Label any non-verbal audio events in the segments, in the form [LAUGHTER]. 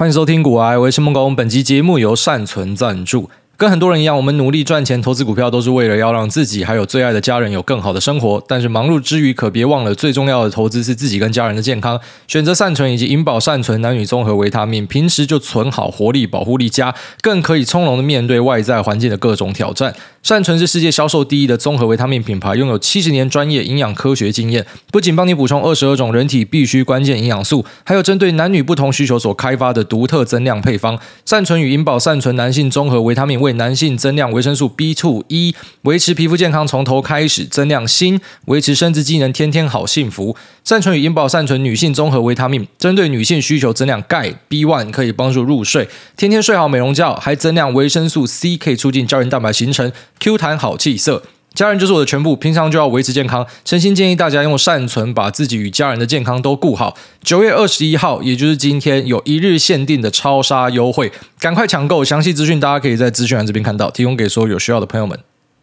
欢迎收听股癌，我是孟工。本集节目由善存赞助。跟很多人一样，我们努力赚钱、投资股票，都是为了要让自己还有最爱的家人有更好的生活。但是忙碌之余，可别忘了最重要的投资是自己跟家人的健康。选择善存以及银保善存男女综合维他命，平时就存好，活力保护力佳，更可以从容的面对外在环境的各种挑战。善存是世界销售第一的综合维他命品牌，拥有七十年专业营养科学经验，不仅帮你补充二十二种人体必需关键营养素，还有针对男女不同需求所开发的独特增量配方。善存与银保善存男性综合维他命为男性增量维生素 B two 一，维持皮肤健康从头开始；增量锌，维持生殖机能天天好幸福。善存与银保善存女性综合维他命，针对女性需求增量钙 B one 可以帮助入睡，天天睡好美容觉，还增量维生素 C，可以促进胶原蛋白形成，Q 弹好气色。家人就是我的全部，平常就要维持健康，诚心建议大家用善存，把自己与家人的健康都顾好。九月二十一号，也就是今天，有一日限定的超杀优惠，赶快抢购！详细资讯大家可以在资讯栏这边看到，提供给所有有需要的朋友们。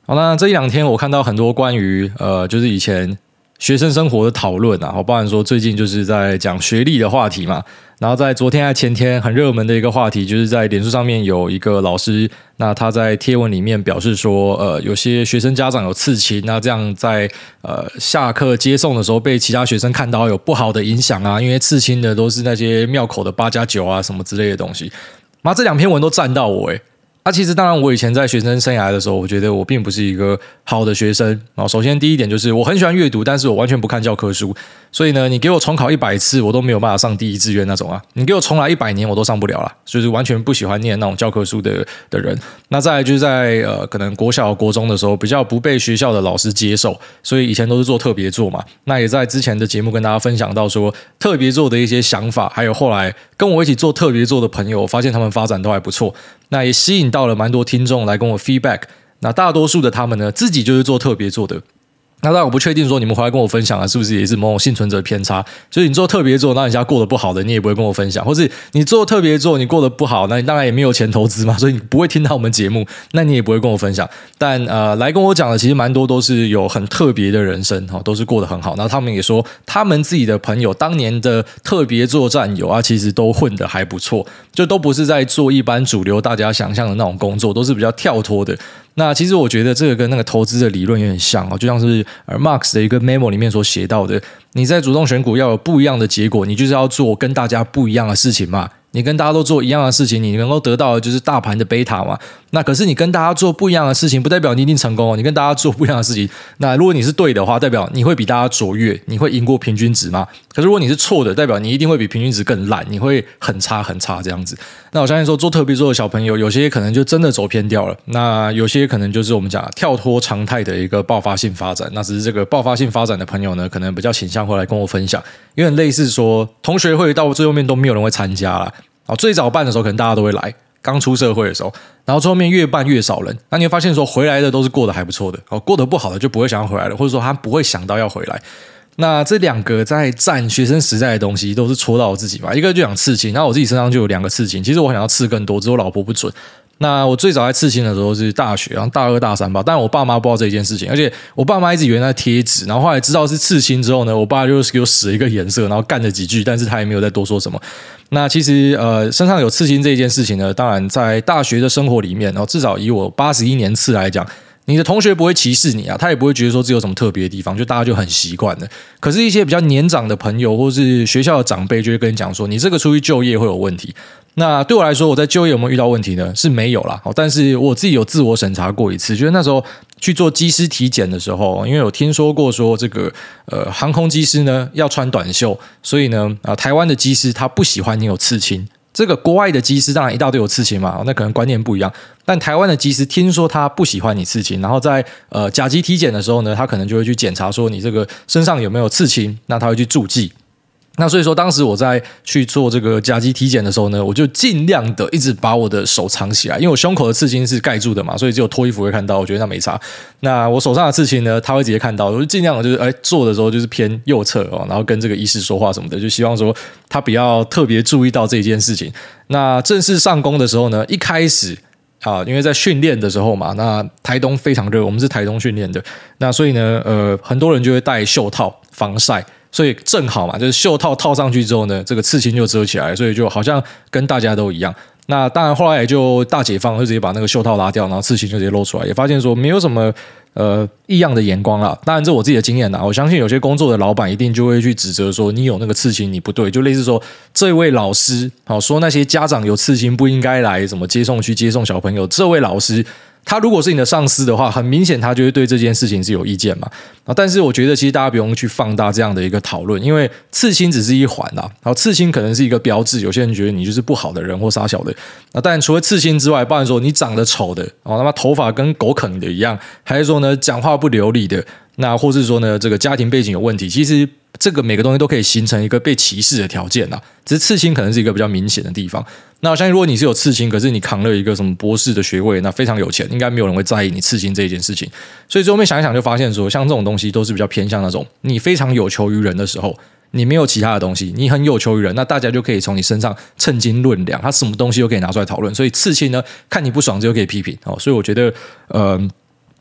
好，那这一两天我看到很多关于呃，就是以前。学生生活的讨论啊，我包含说最近就是在讲学历的话题嘛。然后在昨天还前天很热门的一个话题，就是在脸书上面有一个老师，那他在贴文里面表示说，呃，有些学生家长有刺青，那这样在呃下课接送的时候被其他学生看到有不好的影响啊，因为刺青的都是那些庙口的八加九啊什么之类的东西。妈，这两篇文都赞到我诶。啊、其实当然，我以前在学生生涯的时候，我觉得我并不是一个好的学生啊。首先第一点就是我很喜欢阅读，但是我完全不看教科书。所以呢，你给我重考一百次，我都没有办法上第一志愿那种啊。你给我重来一百年，我都上不了了。就是完全不喜欢念那种教科书的的人。那再来就是在呃，可能国小、国中的时候，比较不被学校的老师接受，所以以前都是做特别作嘛。那也在之前的节目跟大家分享到说，特别作的一些想法，还有后来跟我一起做特别作的朋友，发现他们发展都还不错。那也吸引到了蛮多听众来跟我 feedback。那大多数的他们呢，自己就是做特别做的。那当然我不确定说你们回来跟我分享的是不是也是某种幸存者偏差？所以你做特别做，那人家过得不好的，你也不会跟我分享；或是你做特别做，你过得不好，那你当然也没有钱投资嘛，所以你不会听到我们节目，那你也不会跟我分享。但呃，来跟我讲的其实蛮多都是有很特别的人生哈，都是过得很好。那他们也说，他们自己的朋友当年的特别做战友啊，其实都混得还不错，就都不是在做一般主流大家想象的那种工作，都是比较跳脱的。那其实我觉得这个跟那个投资的理论有点像哦，就像是呃 Marx 的一个 memo 里面所写到的，你在主动选股要有不一样的结果，你就是要做跟大家不一样的事情嘛。你跟大家都做一样的事情，你能够得到的就是大盘的贝塔嘛。那可是你跟大家做不一样的事情，不代表你一定成功哦。你跟大家做不一样的事情，那如果你是对的话，代表你会比大家卓越，你会赢过平均值嘛。可是如果你是错的，代表你一定会比平均值更烂，你会很差很差这样子。那我相信说做特别做的小朋友，有些可能就真的走偏掉了。那有些可能就是我们讲跳脱常态的一个爆发性发展。那只是这个爆发性发展的朋友呢，可能比较倾向会来跟我分享，因为类似说同学会到最后面都没有人会参加了。啊，最早办的时候可能大家都会来，刚出社会的时候，然后最后面越办越少人，那你会发现说回来的都是过得还不错的，哦，过得不好的就不会想要回来了，或者说他不会想到要回来。那这两个在占学生时代的东西都是戳到我自己嘛，一个就想刺青，那我自己身上就有两个刺青，其实我想要刺更多，只是我老婆不准。那我最早在刺青的时候是大学，然后大二大三吧，但我爸妈不知道这件事情，而且我爸妈一直以为那贴纸，然后后来知道是刺青之后呢，我爸就给我使了一个颜色，然后干了几句，但是他也没有再多说什么。那其实呃，身上有刺青这件事情呢，当然在大学的生活里面，然后至少以我八十一年次来讲。你的同学不会歧视你啊，他也不会觉得说这有什么特别的地方，就大家就很习惯了。可是，一些比较年长的朋友或是学校的长辈就会跟你讲说，你这个出去就业会有问题。那对我来说，我在就业有没有遇到问题呢？是没有啦。但是我自己有自我审查过一次，就是那时候去做机师体检的时候，因为有听说过说这个呃航空机师呢要穿短袖，所以呢啊台湾的机师他不喜欢你有刺青。这个国外的机师当然一大堆有刺青嘛，那可能观念不一样。但台湾的机师听说他不喜欢你刺青，然后在呃甲级体检的时候呢，他可能就会去检查说你这个身上有没有刺青，那他会去注记。那所以说，当时我在去做这个甲级体检的时候呢，我就尽量的一直把我的手藏起来，因为我胸口的刺青是盖住的嘛，所以只有脱衣服会看到。我觉得那没差。那我手上的刺青呢，他会直接看到。我就尽量的就是，哎，做的时候就是偏右侧哦，然后跟这个医师说话什么的，就希望说他不要特别注意到这件事情。那正式上工的时候呢，一开始啊，因为在训练的时候嘛，那台东非常热，我们是台东训练的，那所以呢，呃，很多人就会戴袖套防晒。所以正好嘛，就是袖套套上去之后呢，这个刺青就遮起来，所以就好像跟大家都一样。那当然后来也就大解放，就直接把那个袖套拉掉，然后刺青就直接露出来，也发现说没有什么。呃，异样的眼光啦，当然这我自己的经验啦。我相信有些工作的老板一定就会去指责说，你有那个刺青，你不对，就类似说，这位老师，好说那些家长有刺青不应该来什么接送区接送小朋友，这位老师。他如果是你的上司的话，很明显他就会对这件事情是有意见嘛。啊，但是我觉得其实大家不用去放大这样的一个讨论，因为刺青只是一环啦。然后刺青可能是一个标志，有些人觉得你就是不好的人或杀小的。那但除了刺青之外，不然说你长得丑的，哦，他妈头发跟狗啃的一样，还是说呢讲话不流利的，那或是说呢这个家庭背景有问题，其实。这个每个东西都可以形成一个被歧视的条件呐，只是刺青可能是一个比较明显的地方。那我相信，如果你是有刺青，可是你扛了一个什么博士的学位，那非常有钱，应该没有人会在意你刺青这一件事情。所以最后面想一想，就发现说，像这种东西都是比较偏向那种你非常有求于人的时候，你没有其他的东西，你很有求于人，那大家就可以从你身上称斤论两，他什么东西都可以拿出来讨论。所以刺青呢，看你不爽就可以批评哦。所以我觉得，呃，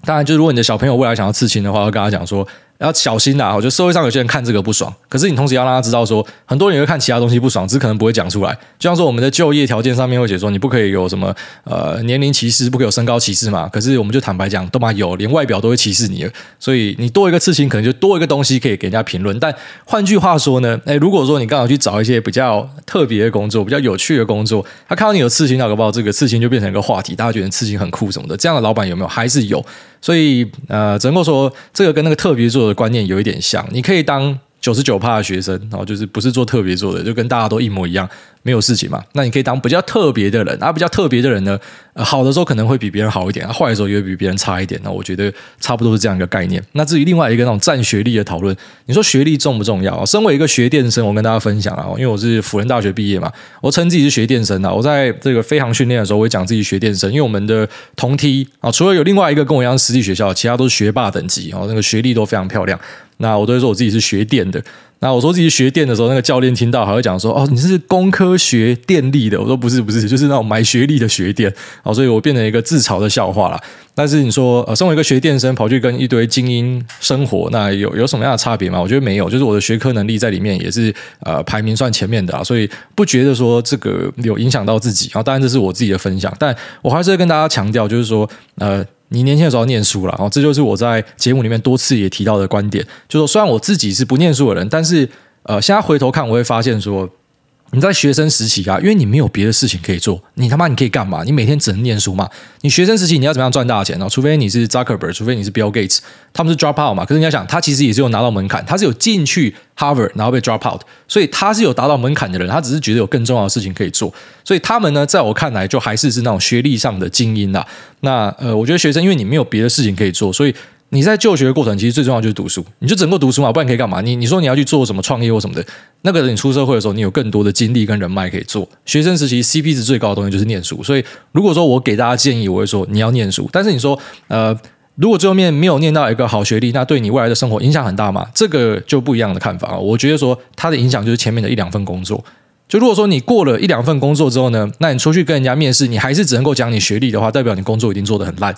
当然，就如果你的小朋友未来想要刺青的话，我跟他讲说。要小心呐、啊！我觉得社会上有些人看这个不爽，可是你同时要让他知道说，很多人也会看其他东西不爽，只可能不会讲出来。就像说我们的就业条件上面会写说，你不可以有什么呃年龄歧视，不可以有身高歧视嘛。可是我们就坦白讲，都嘛有，连外表都会歧视你。所以你多一个刺青，可能就多一个东西可以给人家评论。但换句话说呢，诶，如果说你刚好去找一些比较特别的工作，比较有趣的工作，他看到你有刺青，那搞不好这个刺青就变成一个话题，大家觉得刺青很酷什么的。这样的老板有没有？还是有。所以，呃，只能够说这个跟那个特别做的观念有一点像。你可以当九十九趴的学生，然后就是不是做特别做的，就跟大家都一模一样。没有事情嘛？那你可以当比较特别的人啊，比较特别的人呢，好的时候可能会比别人好一点，啊，坏的时候也会比别人差一点。那我觉得差不多是这样一个概念。那至于另外一个那种占学历的讨论，你说学历重不重要？身为一个学电生，我跟大家分享啊，因为我是辅仁大学毕业嘛，我称自己是学电生啊。我在这个飞航训练的时候，我会讲自己学电生，因为我们的同梯啊，除了有另外一个跟我一样私立学校，其他都是学霸等级啊，那个学历都非常漂亮。那我都会说我自己是学电的。那我说自己学电的时候，那个教练听到还会讲说：“哦，你是工科学电力的。”我说：“不是，不是，就是那种买学历的学电。”哦，所以我变成一个自嘲的笑话了。但是你说，呃，身为一个学电生，跑去跟一堆精英生活，那有有什么样的差别吗？我觉得没有，就是我的学科能力在里面也是呃排名算前面的啊，所以不觉得说这个有影响到自己啊。当然这是我自己的分享，但我还是会跟大家强调，就是说，呃。你年轻的时候念书了，然后这就是我在节目里面多次也提到的观点，就说虽然我自己是不念书的人，但是呃，现在回头看，我会发现说。你在学生时期啊，因为你没有别的事情可以做，你他妈你可以干嘛？你每天只能念书嘛？你学生时期你要怎么样赚大钱呢？除非你是 Zuckerberg，除非你是 Bill Gates，他们是 drop out 嘛。可是你要想，他其实也是有拿到门槛，他是有进去 Harvard，然后被 drop out，所以他是有达到门槛的人。他只是觉得有更重要的事情可以做，所以他们呢，在我看来，就还是是那种学历上的精英啦。那呃，我觉得学生因为你没有别的事情可以做，所以。你在就学的过程，其实最重要就是读书。你就只能够读书嘛，不然可以干嘛？你你说你要去做什么创业或什么的，那个你出社会的时候，你有更多的精力跟人脉可以做。学生时期 CP 值最高的东西就是念书。所以如果说我给大家建议，我会说你要念书。但是你说，呃，如果最后面没有念到一个好学历，那对你未来的生活影响很大嘛？这个就不一样的看法。我觉得说它的影响就是前面的一两份工作。就如果说你过了一两份工作之后呢，那你出去跟人家面试，你还是只能够讲你学历的话，代表你工作已经做得很烂。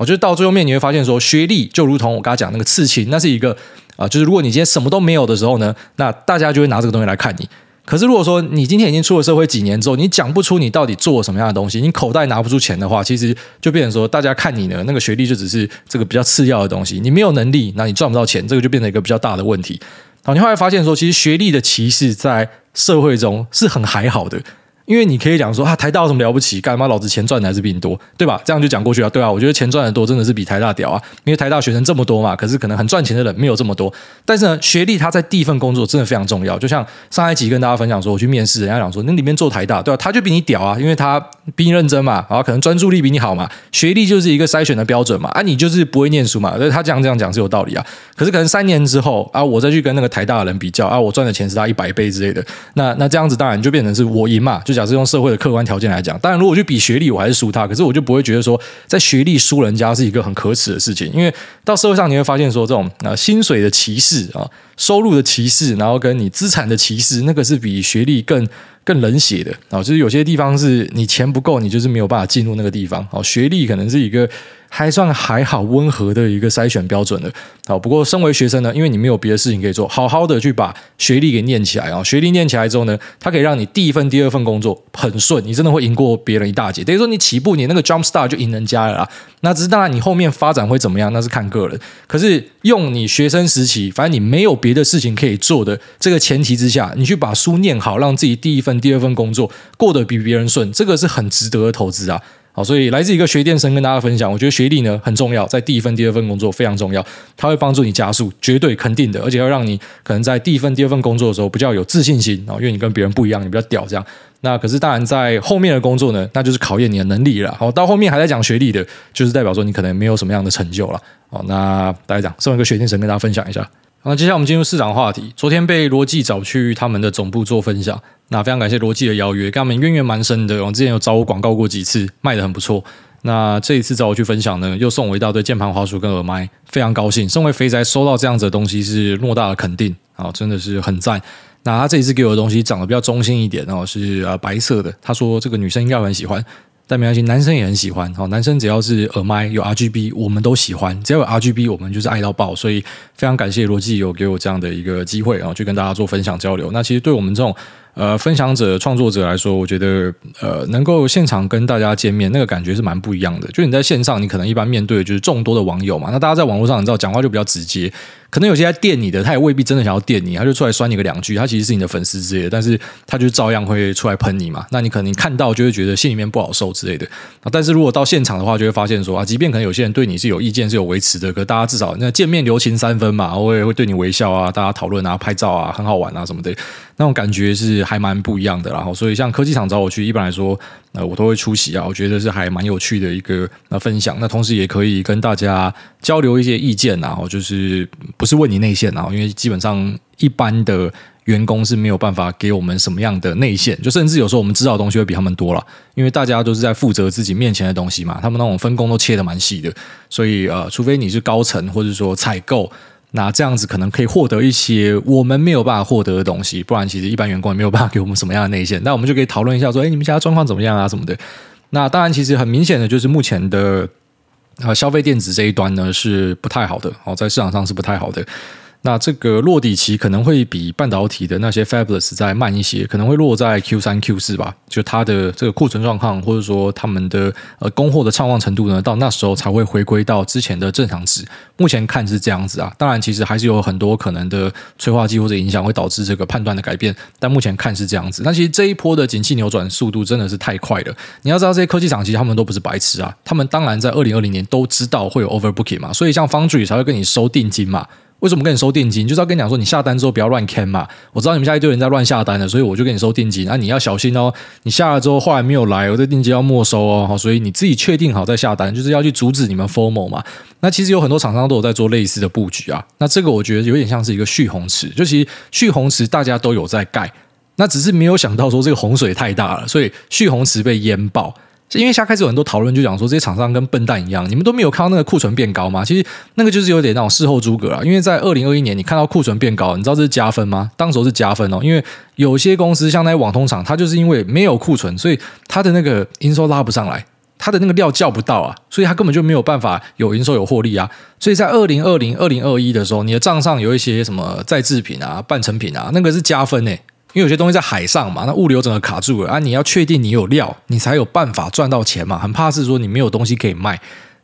我觉得到最后面你会发现说，学历就如同我刚才讲那个刺青，那是一个啊，就是如果你今天什么都没有的时候呢，那大家就会拿这个东西来看你。可是如果说你今天已经出了社会几年之后，你讲不出你到底做了什么样的东西，你口袋拿不出钱的话，其实就变成说，大家看你呢，那个学历就只是这个比较次要的东西。你没有能力，那你赚不到钱，这个就变成一个比较大的问题。好，你后来发现说，其实学历的歧视在社会中是很还好的。因为你可以讲说啊，台大有什么了不起？干嘛老子钱赚的还是比你多，对吧？这样就讲过去了，对啊，我觉得钱赚的多真的是比台大屌啊，因为台大学生这么多嘛，可是可能很赚钱的人没有这么多。但是呢，学历它在第一份工作真的非常重要。就像上一集跟大家分享说，我去面试，人家讲说那里面做台大，对吧？他就比你屌啊，因为他比你认真嘛，然后可能专注力比你好嘛，学历就是一个筛选的标准嘛。啊，你就是不会念书嘛，所以他这样这样讲是有道理啊。可是可能三年之后啊，我再去跟那个台大的人比较啊，我赚的钱是他一百倍之类的，那那这样子当然就变成是我赢嘛。就讲假设用社会的客观。条件来讲，当然，如果去比学历，我还是输他。可是我就不会觉得说，在学历输人家是一个很可耻的事情，因为到社会上你会发现说，这种啊薪水的歧视啊，收入的歧视，然后跟你资产的歧视，那个是比学历更更冷血的啊。就是有些地方是你钱不够，你就是没有办法进入那个地方。哦，学历可能是一个还算还好温和的一个筛选标准了。好，不过身为学生呢，因为你没有别的事情可以做，好好的去把学历给念起来啊。学历念起来之后呢，它可以让你第一份、第二份工作很顺，你真的会赢过别人一大截。等于说你起步你那个 jump start 就赢人家了啦。那只是当然你后面发展会怎么样，那是看个人。可是用你学生时期，反正你没有别的事情可以做的这个前提之下，你去把书念好，让自己第一份、第二份工作过得比别人顺，这个是很值得的投资啊。好，所以来自一个学电生跟大家分享，我觉得学历呢很重要，在第一份、第二份工作非常重要，它会帮助你加速，绝对肯定的，而且会让你可能在第一份、第二份工作的时候比较有自信心啊，因为你跟别人不一样，你比较屌这样。那可是当然在后面的工作呢，那就是考验你的能力了。好，到后面还在讲学历的，就是代表说你可能没有什么样的成就了。好，那大家讲，身为一个学电生跟大家分享一下。好，接下来我们进入市场话题。昨天被罗技找去他们的总部做分享，那非常感谢罗技的邀约，跟他们渊源蛮深的。我之前有找我广告过几次，卖得很不错。那这一次找我去分享呢，又送我一大堆键盘、滑鼠跟耳麦，非常高兴。身为肥宅，收到这样子的东西是莫大的肯定啊，真的是很赞。那他这一次给我的东西长得比较中性一点哦，是呃白色的。他说这个女生应该很喜欢，但没关系，男生也很喜欢。好，男生只要是耳麦有 RGB，我们都喜欢。只要有 RGB，我们就是爱到爆。所以非常感谢罗技有给我这样的一个机会啊，去跟大家做分享交流。那其实对我们这种。呃，分享者、创作者来说，我觉得呃，能够现场跟大家见面，那个感觉是蛮不一样的。就你在线上，你可能一般面对的就是众多的网友嘛，那大家在网络上，你知道讲话就比较直接，可能有些在电你的，他也未必真的想要电你，他就出来酸你个两句，他其实是你的粉丝之类的，但是他就照样会出来喷你嘛。那你可能看到就会觉得心里面不好受之类的。但是如果到现场的话，就会发现说啊，即便可能有些人对你是有意见、是有维持的，可大家至少那见面留情三分嘛，我也会对你微笑啊，大家讨论啊、拍照啊，很好玩啊什么的。那种感觉是还蛮不一样的，然后所以像科技厂找我去，一般来说，呃，我都会出席啊。我觉得是还蛮有趣的一个呃分享。那同时也可以跟大家交流一些意见，然后就是不是问你内线啊，因为基本上一般的员工是没有办法给我们什么样的内线，就甚至有时候我们知道的东西会比他们多了，因为大家都是在负责自己面前的东西嘛。他们那种分工都切得蛮细的，所以呃，除非你是高层或者说采购。那这样子可能可以获得一些我们没有办法获得的东西，不然其实一般员工也没有办法给我们什么样的内线。那我们就可以讨论一下，说，哎，你们家状况怎么样啊，什么的。那当然，其实很明显的就是目前的呃消费电子这一端呢是不太好的，哦，在市场上是不太好的。那这个落底期可能会比半导体的那些 Fabless 再慢一些，可能会落在 Q 三 Q 四吧。就它的这个库存状况，或者说他们的呃供货的畅旺程度呢，到那时候才会回归到之前的正常值。目前看是这样子啊，当然其实还是有很多可能的催化剂或者影响会导致这个判断的改变。但目前看是这样子。那其实这一波的景气扭转速度真的是太快了。你要知道这些科技厂其实他们都不是白痴啊，他们当然在二零二零年都知道会有 overbooking 嘛，所以像 Foundry 才会跟你收定金嘛。为什么跟你收定金？就是要跟你讲说，你下单之后不要乱砍嘛。我知道你们家一堆人在乱下单的，所以我就跟你收定金。那、啊、你要小心哦，你下了之后后来没有来，我这定金要没收哦。好，所以你自己确定好再下单，就是要去阻止你们 FOMO 嘛。那其实有很多厂商都有在做类似的布局啊。那这个我觉得有点像是一个蓄洪池，就其实蓄洪池大家都有在盖，那只是没有想到说这个洪水太大了，所以蓄洪池被淹爆。因为现在开始有很多讨论，就讲说这些厂商跟笨蛋一样，你们都没有看到那个库存变高吗？其实那个就是有点那种事后诸葛啊。因为在二零二一年，你看到库存变高，你知道这是加分吗？当时候是加分哦，因为有些公司像那些网通厂，它就是因为没有库存，所以它的那个营收拉不上来，它的那个料叫不到啊，所以它根本就没有办法有营收有获利啊。所以在二零二零、二零二一的时候，你的账上有一些什么再制品啊、半成品啊，那个是加分诶。因为有些东西在海上嘛，那物流整个卡住了啊！你要确定你有料，你才有办法赚到钱嘛。很怕是说你没有东西可以卖。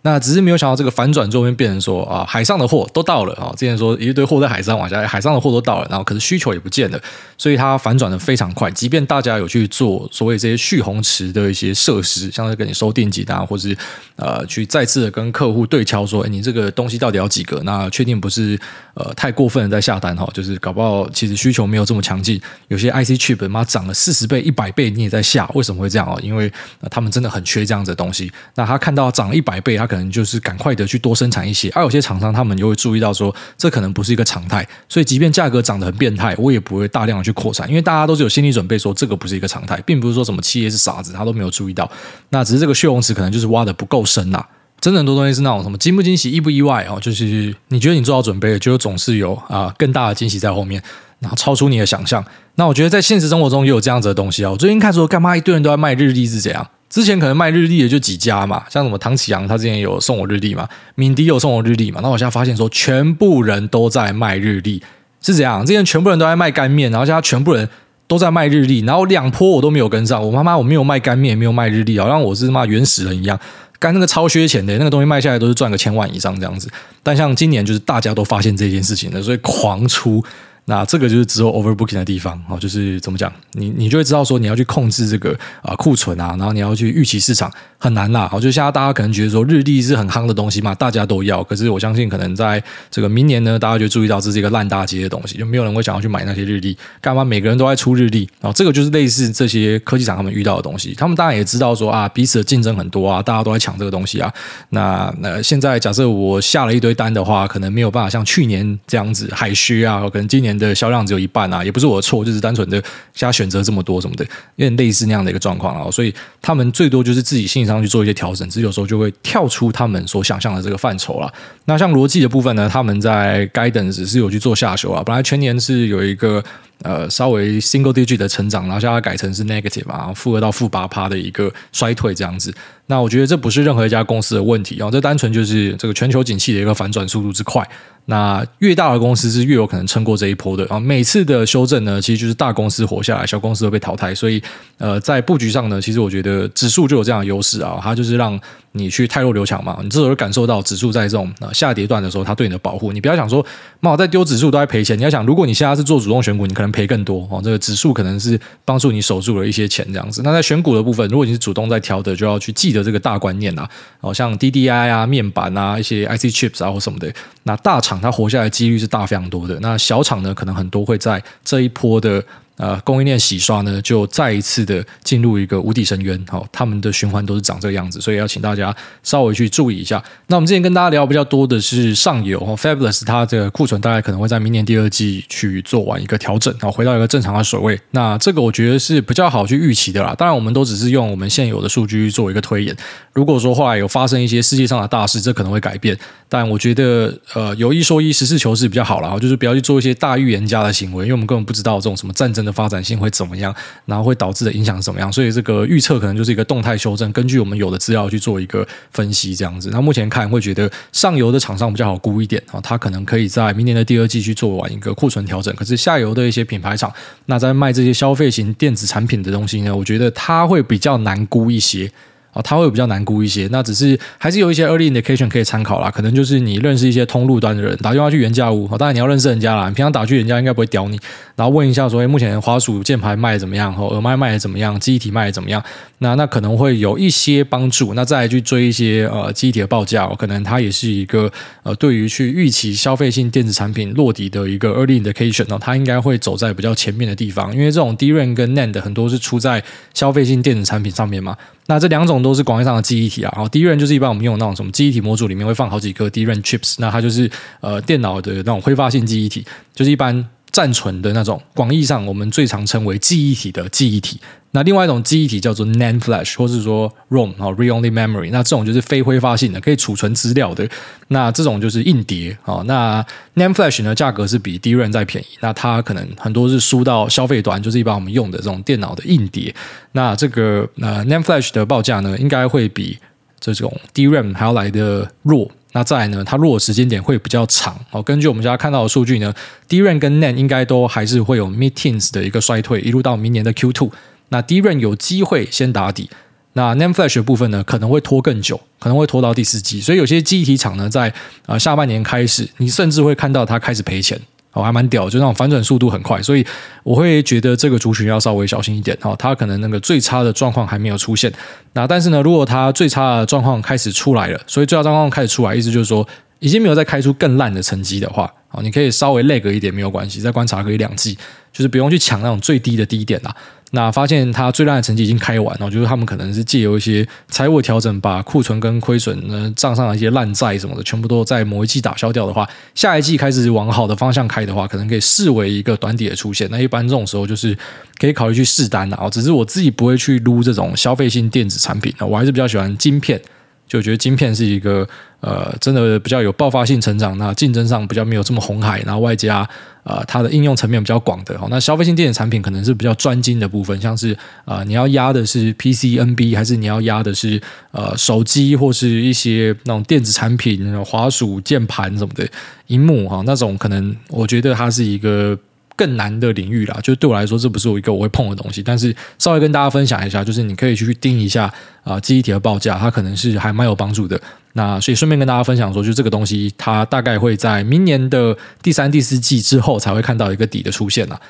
那只是没有想到这个反转之后会变成说啊，海上的货都到了啊。之前说一堆货在海上往下，海上的货都到了，然后可是需求也不见了，所以它反转的非常快。即便大家有去做所谓这些蓄洪池的一些设施，像是跟你收定金啊，或是呃去再次的跟客户对敲说，哎，你这个东西到底要几个？那确定不是呃太过分的在下单哈，就是搞不好其实需求没有这么强劲。有些 IC chip 妈涨了四十倍、一百倍，你也在下，为什么会这样啊？因为他们真的很缺这样子的东西。那他看到涨了一百倍，他可可能就是赶快的去多生产一些，而、有些厂商他们就会注意到说，这可能不是一个常态，所以即便价格涨得很变态，我也不会大量的去扩产，因为大家都是有心理准备，说这个不是一个常态，并不是说什么企业是傻子，他都没有注意到，那只是这个血红池可能就是挖得不够深呐、真的很多东西是那种什么惊不惊喜、意不意外哦，就是你觉得你做好准备了，就总是有啊更大的惊喜在后面，然后超出你的想象。那我觉得在现实生活中也有这样子的东西啊。我最近看说干嘛一堆人都在卖日历是怎样？之前可能卖日历的就几家嘛，像什么唐启阳，他之前有送我日历嘛，敏迪有送我日历嘛，那我现在发现说，全部人都在卖日历，是这样，之前全部人都在卖干面，然后现在全部人都在卖日历，然后两波我都没有跟上，我妈妈我没有卖干面，没有卖日历，好像我是妈原始人一样。干那个超缺钱的那个东西卖下来都是赚个千万以上这样子，但像今年就是大家都发现这件事情了，所以狂出。那这个就是之后 overbooking 的地方哦，就是怎么讲，你你就会知道说你要去控制这个啊库存啊，然后你要去预期市场很难啦。好，就现在大家可能觉得说日历是很夯的东西嘛，大家都要。可是我相信可能在这个明年呢，大家就注意到这是一个烂大街的东西，就没有人会想要去买那些日历。干嘛每个人都在出日历？然后这个就是类似这些科技厂他们遇到的东西。他们当然也知道说啊，彼此的竞争很多啊，大家都在抢这个东西啊。那那现在假设我下了一堆单的话，可能没有办法像去年这样子海削啊，可能今年。的销量只有一半啊，也不是我的错，就是单纯的现在选择这么多什么的，有点类似那样的一个状况啊，所以他们最多就是自己心理上去做一些调整，只是有时候就会跳出他们所想象的这个范畴了。那像逻辑的部分呢，他们在 guidance 是有去做下修啊，本来全年是有一个。呃，稍微 single digit 的成长，然后现在改成是 negative 啊，负二到负八趴的一个衰退这样子。那我觉得这不是任何一家公司的问题啊，这单纯就是这个全球景气的一个反转速度之快。那越大的公司是越有可能撑过这一波的啊。每次的修正呢，其实就是大公司活下来，小公司都被淘汰。所以呃，在布局上呢，其实我觉得指数就有这样的优势啊，它就是让。你去太弱留强嘛？你这时候感受到指数在这种呃下跌段的时候，它对你的保护。你不要想说，妈我在丢指数都在赔钱。你要想，如果你现在是做主动选股，你可能赔更多哦。这个指数可能是帮助你守住了一些钱这样子。那在选股的部分，如果你是主动在挑的，就要去记得这个大观念啊。哦，像 DDI 啊、面板啊、一些 IC chips 啊或什么的，那大厂它活下来几率是大非常多的。那小厂呢，可能很多会在这一波的。呃，供应链洗刷呢，就再一次的进入一个无底深渊。好、他们的循环都是长这个样子，所以要请大家稍微去注意一下。那我们之前跟大家聊比较多的是上游哦，Fabulous 它这个库存大概可能会在明年第二季去做完一个调整，然后回到一个正常的水位。那这个我觉得是比较好去预期的啦。当然，我们都只是用我们现有的数据做一个推演。如果说后来有发生一些世界上的大事，这可能会改变。但我觉得，呃，有一说一，实事求是比较好啦，就是不要去做一些大预言家的行为，因为我们根本不知道这种什么战争的发展性会怎么样，然后会导致的影响是怎么样，所以这个预测可能就是一个动态修正，根据我们有的资料去做一个分析，这样子。那目前看会觉得上游的厂商比较好估一点啊，它可能可以在明年的第二季去做完一个库存调整。可是下游的一些品牌厂，那在卖这些消费型电子产品的东西呢，我觉得它会比较难估一些。啊，它会比较难估一些，那只是还是有一些 early indication 可以参考啦。可能就是你认识一些通路端的人，打电话去原价屋，当然你要认识人家啦。你平常打去人家应该不会屌你，然后问一下说，哎，目前滑鼠键盘卖的怎么样？哦，耳麦卖的怎么样？记忆体卖的怎么样？那那可能会有一些帮助。那再来去追一些呃记忆体的报价，可能它也是一个呃对于去预期消费性电子产品落底的一个 early indication 哦，它应该会走在比较前面的地方，因为这种 DRAM 跟 NAND 很多是出在消费性电子产品上面嘛。那这两种都是广义上的记忆体啊，然后 DRAM 就是一般我们用的那种什么记忆体模组里面会放好几个 DRAM chips，那它就是呃电脑的那种挥发性记忆体，就是一般暂存的那种，广义上我们最常称为记忆体的记忆体。那另外一种记忆体叫做 NAND Flash，或是说 ROM 啊，Re-only Memory。那这种就是非挥发性的，可以储存资料的。那这种就是硬碟啊。那 NAND Flash 呢，价格是比 DRAM 再便宜。那它可能很多是输到消费端，就是一般我们用的这种电脑的硬碟。那这个呃 NAND Flash 的报价呢，应该会比这种 DRAM 还要来的弱。那再来呢，它弱的时间点会比较长。哦，根据我们现在看到的数据呢，DRAM 跟 NAND 应该都还是会有 Mid Teens 的一个衰退，一路到明年的 Q2。那 DRAM 有机会先打底，那 NAND Flash 部分呢，可能会拖更久，可能会拖到第四季。所以有些记忆体厂呢，在呃下半年开始，你甚至会看到它开始赔钱，哦，还蛮屌，就那种反转速度很快。所以我会觉得这个族群要稍微小心一点，哦，它可能那个最差的状况还没有出现。那但是呢，如果它最差的状况开始出来了，所以最差状况开始出来，意思就是说已经没有再开出更烂的成绩的话，哦，你可以稍微 lag 一点没有关系，再观察个一两季，就是不用去抢那种最低的低点啦。那发现它最烂的成绩已经开完了，就是他们可能是借由一些财务调整，把库存跟亏损呢账上的一些烂债什么的，全部都在某一季打消掉的话，下一季开始往好的方向开的话，可能可以视为一个短底的出现。那一般这种时候就是可以考虑去试单的啊。只是我自己不会去撸这种消费性电子产品，我还是比较喜欢晶片就觉得晶片是一个呃，真的比较有爆发性成长，那竞争上比较没有这么红海，然后外加呃它的应用层面比较广的。那消费性电子产品可能是比较专精的部分，像是、呃、你要压的是 PCNB，还是你要压的是呃手机或是一些那种电子产品，滑鼠、键盘什么的，荧幕哈那种，可能我觉得它是一个。更难的领域啦，就对我来说，这不是我一个我会碰的东西。但是稍微跟大家分享一下，就是你可以去盯一下啊、记忆体的报价，它可能是还蛮有帮助的。那所以顺便跟大家分享说，就这个东西，它大概会在明年的第三、第四季之后才会看到一个底的出现啦。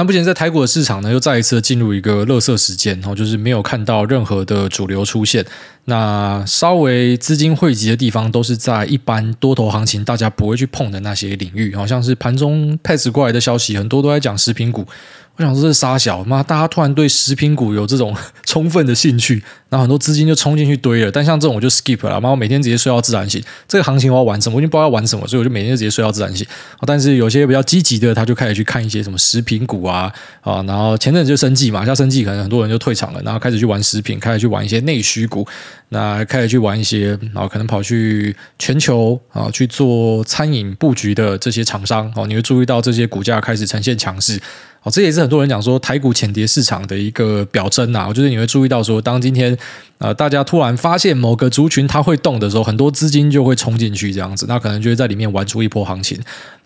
那目前在台股的市场呢，又再一次进入一个乐色时间，然后就是没有看到任何的主流出现。那稍微资金汇集的地方，都是在一般多头行情大家不会去碰的那些领域，好像是盘中 pass 过来的消息，很多都在讲食品股。我想说这是杀小妈，大家突然对食品股有这种 [LAUGHS] 充分的兴趣，然后很多资金就冲进去堆了。但像这种我就 skip 了，妈，我每天直接睡到自然醒。这个行情我要玩什么？我已经不知道要玩什么，所以我就每天就直接睡到自然醒。但是有些比较积极的，他就开始去看一些什么食品股啊啊，然后前阵子就生技嘛，像生技可能很多人就退场了，然后开始去玩食品，开始去玩一些内需股，那开始去玩一些，然后可能跑去全球啊去做餐饮布局的这些厂商哦，你会注意到这些股价开始呈现强势。哦，这也是很多人讲说台股浅跌市场的一个表征呐。我觉得你会注意到说，当今天呃大家突然发现某个族群它会动的时候，很多资金就会冲进去这样子，那可能就会在里面玩出一波行情。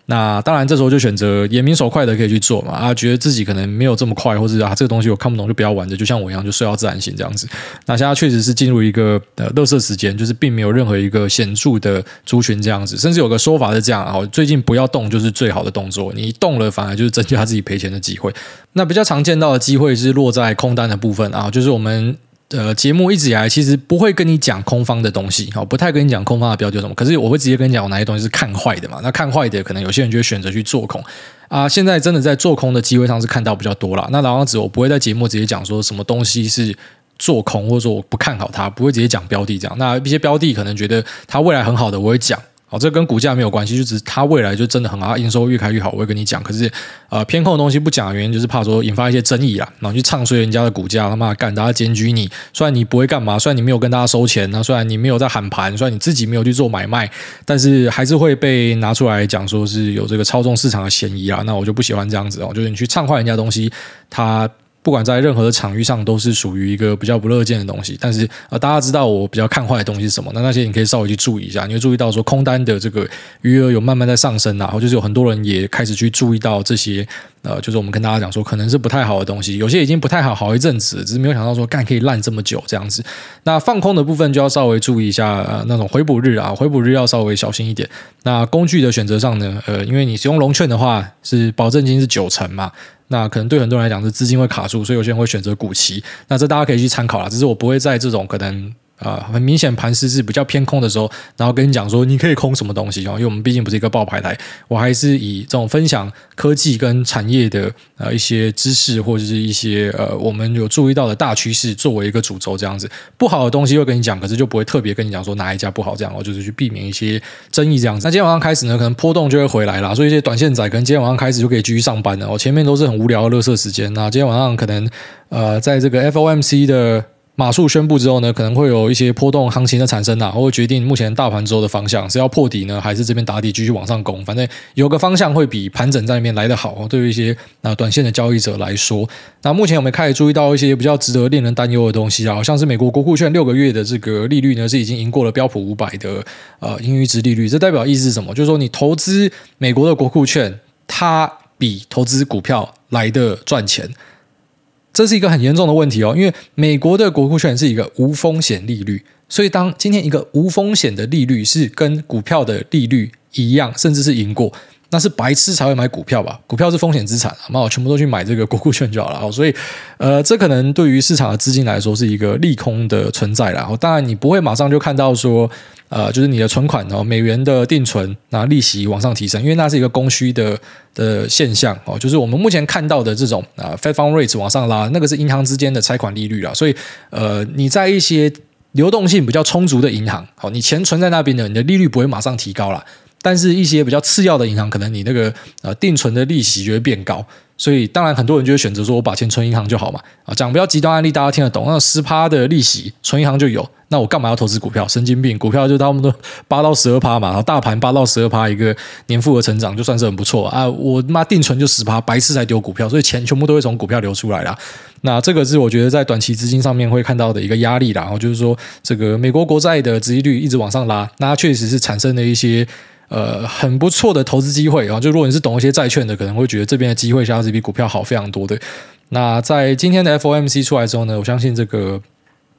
那当然，这时候就选择眼明手快的可以去做嘛啊，觉得自己可能没有这么快，或者啊这个东西我看不懂就不要玩的，就像我一样就睡到自然醒这样子。那现在确实是进入一个呃垃圾时间，就是并没有任何一个显著的族群这样子，甚至有个说法是这样啊，最近不要动就是最好的动作，你一动了反而就是增加自己赔钱的机会。那比较常见到的机会是落在空单的部分啊，就是我们。呃，节目一直以来其实不会跟你讲空方的东西，好，不太跟你讲空方的标的什么。可是我会直接跟你讲，我哪些东西是看坏的嘛？那看坏的，可能有些人就会选择去做空啊。现在真的在做空的机会上是看到比较多了。那老样子，我不会在节目直接讲说什么东西是做空，或者说我不看好它，不会直接讲标的这样。那一些标的可能觉得它未来很好的，我会讲。好，这跟股价没有关系，就只是它未来就真的很好，营收越开越好，我会跟你讲。可是，呃，偏空的东西不讲的原因，就是怕说引发一些争议啦，然后去唱衰人家的股价，他妈干，大家检举你。虽然你不会干嘛，虽然你没有跟大家收钱，那虽然你没有在喊盘，虽然你自己没有去做买卖，但是还是会被拿出来讲说是有这个操纵市场的嫌疑啊。那我就不喜欢这样子哦，就是你去唱坏人家东西，他。不管在任何的场域上，都是属于一个比较不乐见的东西。但是呃，大家知道我比较看坏的东西是什么？那那些你可以稍微去注意一下。你会注意到说，空单的这个余额有慢慢在上升，然后就是有很多人也开始去注意到这些。呃，就是我们跟大家讲说，可能是不太好的东西。有些已经不太好好一阵子，只是没有想到说，干可以烂这么久这样子。那放空的部分就要稍微注意一下，呃，那种回补日啊，回补日要稍微小心一点。那工具的选择上呢，呃，因为你使用融券的话，是保证金是九成嘛。那可能对很多人来讲是资金会卡住，所以有些人会选择股期。那这大家可以去参考啦，只是我不会在这种可能。啊、很明显盘势是比较偏空的时候，然后跟你讲说你可以空什么东西哦，因为我们毕竟不是一个爆牌台，我还是以这种分享科技跟产业的呃一些知识或者是一些呃我们有注意到的大趋势作为一个主轴这样子。不好的东西会跟你讲，可是就不会特别跟你讲说哪一家不好这样，我就是去避免一些争议这样子。那今天晚上开始呢，可能波动就会回来啦，所以一些短线仔可能今天晚上开始就可以继续上班了。我前面都是很无聊的垃圾时间，那今天晚上可能呃在这个 FOMC 的。码数宣布之后呢，可能会有一些波动行情的产生啊，会决定目前大盘之后的方向是要破底呢，还是这边打底继续往上攻。反正有个方向会比盘整在里面来得好。对于一些啊短线的交易者来说，那目前我们开始注意到一些比较值得令人担忧的东西啊，像是美国国库券六个月的这个利率呢，是已经赢过了标普五百的呃盈余值利率。这代表意思是什么？就是说你投资美国的国库券，它比投资股票来得赚钱。这是一个很严重的问题哦，因为美国的国库券是一个无风险利率，所以当今天一个无风险的利率是跟股票的利率一样，甚至是赢过，那是白痴才会买股票吧？股票是风险资产，那我全部都去买这个国库券就好了。所以，呃，这可能对于市场的资金来说是一个利空的存在了。当然，你不会马上就看到说。呃，就是你的存款哦，美元的定存，那利息往上提升，因为那是一个供需的的现象哦。就是我们目前看到的这种啊，Fed Fund Rate 往上拉，那个是银行之间的拆款利率啦。所以，呃，你在一些流动性比较充足的银行，好，你钱存在那边的，你的利率不会马上提高啦。但是，一些比较次要的银行，可能你那个呃定存的利息就会变高。所以当然很多人就会选择说，我把钱存银行就好嘛。啊，讲比较极端案例，大家听得懂，那十趴的利息存银行就有。那我干嘛要投资股票？神经病！股票就他们都八到十二趴嘛，然后大盘八到十二趴一个年复合成长，就算是很不错啊。我妈定存就十趴，白痴才丢股票，所以钱全部都会从股票流出来啦。那这个是我觉得在短期资金上面会看到的一个压力啦。然后就是说，这个美国国债的殖利率一直往上拉，那确实是产生了一些呃很不错的投资机会啊。就如果你是懂一些债券的，可能会觉得这边的机会相对比股票好非常多的。那在今天的 FOMC 出来之后呢，我相信这个。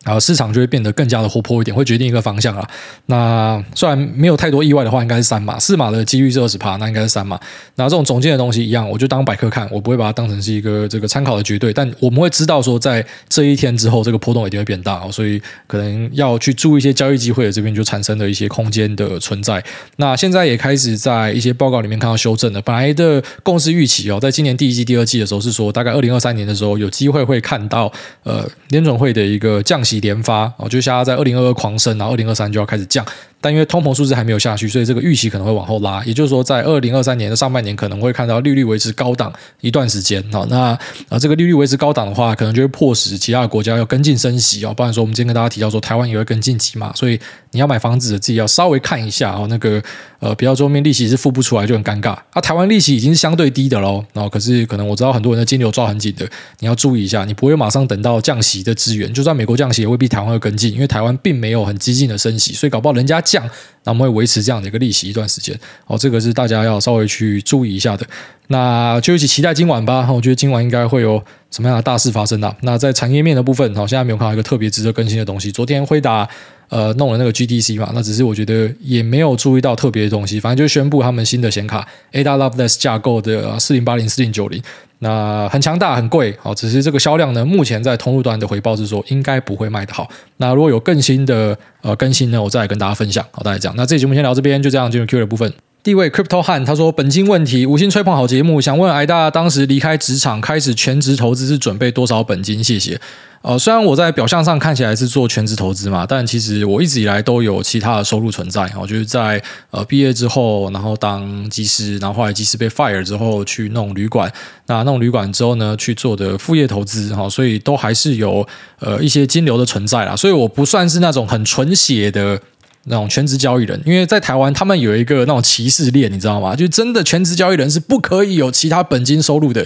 然后市场就会变得更加的活泼一点，会决定一个方向啊。那虽然没有太多意外的话，应该是三码，四码的几率是二十趴，那应该是三码。那这种总经的东西一样，我就当百科看，我不会把它当成是一个这个参考的绝对。但我们会知道说，在这一天之后，这个波动一定会变大哦，所以可能要去注意一些交易机会的这边就产生了一些空间的存在。那现在也开始在一些报告里面看到修正了，本来的共识预期哦，在今年第一季、第二季的时候是说，大概二零二三年的时候有机会会看到呃联准会的一个降息。连发哦，就像在二零二二狂升，然后二零二三就要开始降。但因为通膨数字还没有下去，所以这个预期可能会往后拉。也就是说，在二零二三年的上半年可能会看到利率维持高档一段时间。好，那啊，这个利率维持高档的话，可能就会迫使其他的国家要跟进升息哦。不然说，我们今天跟大家提到说，台湾也会跟进级码，所以你要买房子自己要稍微看一下哦。那个呃，比较桌面利息是付不出来就很尴尬。啊，台湾利息已经是相对低的喽。然后可是可能我知道很多人的金流抓很紧的，你要注意一下，你不会马上等到降息的资源。就算美国降息，也未必台湾会跟进，因为台湾并没有很激进的升息，所以搞不好人家降。那我们会维持这样的一个利息一段时间，哦，这个是大家要稍微去注意一下的。那就一起期待今晚吧。我觉得今晚应该会有什么样的大事发生啊？那在产业面的部分，好，现在没有看到一个特别值得更新的东西。昨天辉达呃弄了那个 GTC 嘛，那只是我觉得也没有注意到特别的东西。反正就宣布他们新的显卡 Ada Lovelace 架构的四零八零四零九零。那很强大，很贵，好，只是这个销量呢，目前在通路端的回报是说应该不会卖得好。那如果有更新的呃更新呢，我再来跟大家分享。好，大家讲，那这期节目先聊这边，就这样进入 Q 的部分。第一位 Crypto 汉他说本金问题，五星吹捧好节目，想问癌大当时离开职场开始全职投资是准备多少本金？谢谢。呃，虽然我在表象上看起来是做全职投资嘛，但其实我一直以来都有其他的收入存在。我就是在呃毕业之后，然后当技师，然后后来技师被 fire 之后去弄旅馆，那弄旅馆之后呢，去做的副业投资哈，所以都还是有呃一些金流的存在啦。所以我不算是那种很纯血的那种全职交易人，因为在台湾他们有一个那种歧视链，你知道吗？就真的全职交易人是不可以有其他本金收入的。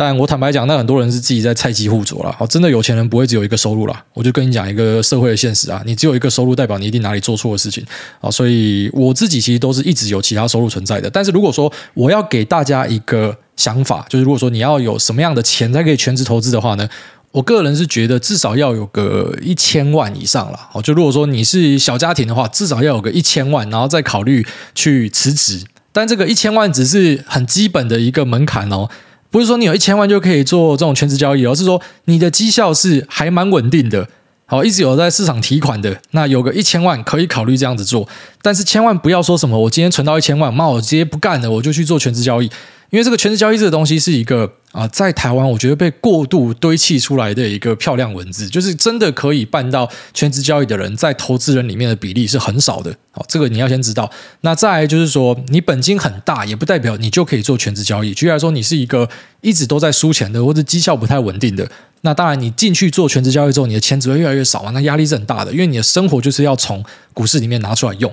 但我坦白讲，那很多人是自己在菜鸡互啄了。哦，真的有钱人不会只有一个收入啦。我就跟你讲一个社会的现实啊，你只有一个收入，代表你一定哪里做错的事情啊。所以我自己其实都是一直有其他收入存在的。但是如果说我要给大家一个想法，就是如果说你要有什么样的钱才可以全职投资的话呢，我个人是觉得至少要有个一千万以上了。哦，就如果说你是小家庭的话，至少要有个一千万，然后再考虑去辞职。但这个一千万只是很基本的一个门槛哦。不是说你有一千万就可以做这种全职交易，而是说你的绩效是还蛮稳定的，好，一直有在市场提款的，那有个一千万可以考虑这样子做，但是千万不要说什么我今天存到一千万，妈，我直接不干了，我就去做全职交易。因为这个全职交易这个东西是一个啊，在台湾我觉得被过度堆砌出来的一个漂亮文字，就是真的可以办到全职交易的人，在投资人里面的比例是很少的。好，这个你要先知道。那再就是说，你本金很大，也不代表你就可以做全职交易。举例来说，你是一个一直都在输钱的，或者绩效不太稳定的，那当然你进去做全职交易之后，你的钱只会越来越少嘛，那压力是很大的，因为你的生活就是要从股市里面拿出来用。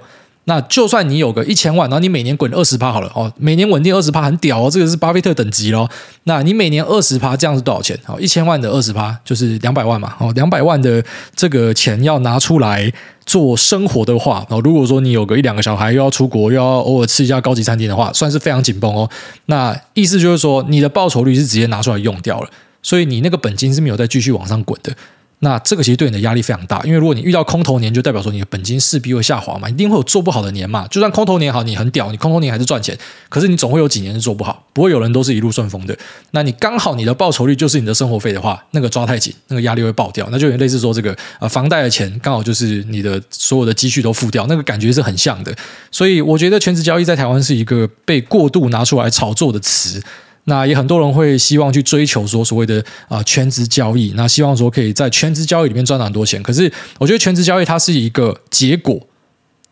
那就算你有个一千万，然后你每年滚二十趴好了哦，每年稳定二十趴很屌哦，这个是巴菲特等级咯。那你每年二十趴这样是多少钱？好，一千万的二十趴就是两百万嘛。哦，两百万的这个钱要拿出来做生活的话，哦，如果说你有个一两个小孩，又要出国，又要偶尔吃一下高级餐厅的话，算是非常紧绷哦。那意思就是说，你的报酬率是直接拿出来用掉了，所以你那个本金是没有再继续往上滚的。那这个其实对你的压力非常大，因为如果你遇到空头年，就代表说你的本金势必会下滑嘛，一定会有做不好的年嘛。就算空头年好，你很屌，你空头年还是赚钱，可是你总会有几年是做不好，不会有人都是一路顺风的。那你刚好你的报酬率就是你的生活费的话，那个抓太紧，那个压力会爆掉，那就有点类似说这个呃房贷的钱刚好就是你的所有的积蓄都付掉，那个感觉是很像的。所以我觉得全职交易在台湾是一个被过度拿出来炒作的词。那也很多人会希望去追求说所谓的啊全职交易，那希望说可以在全职交易里面赚到很多钱。可是我觉得全职交易它是一个结果，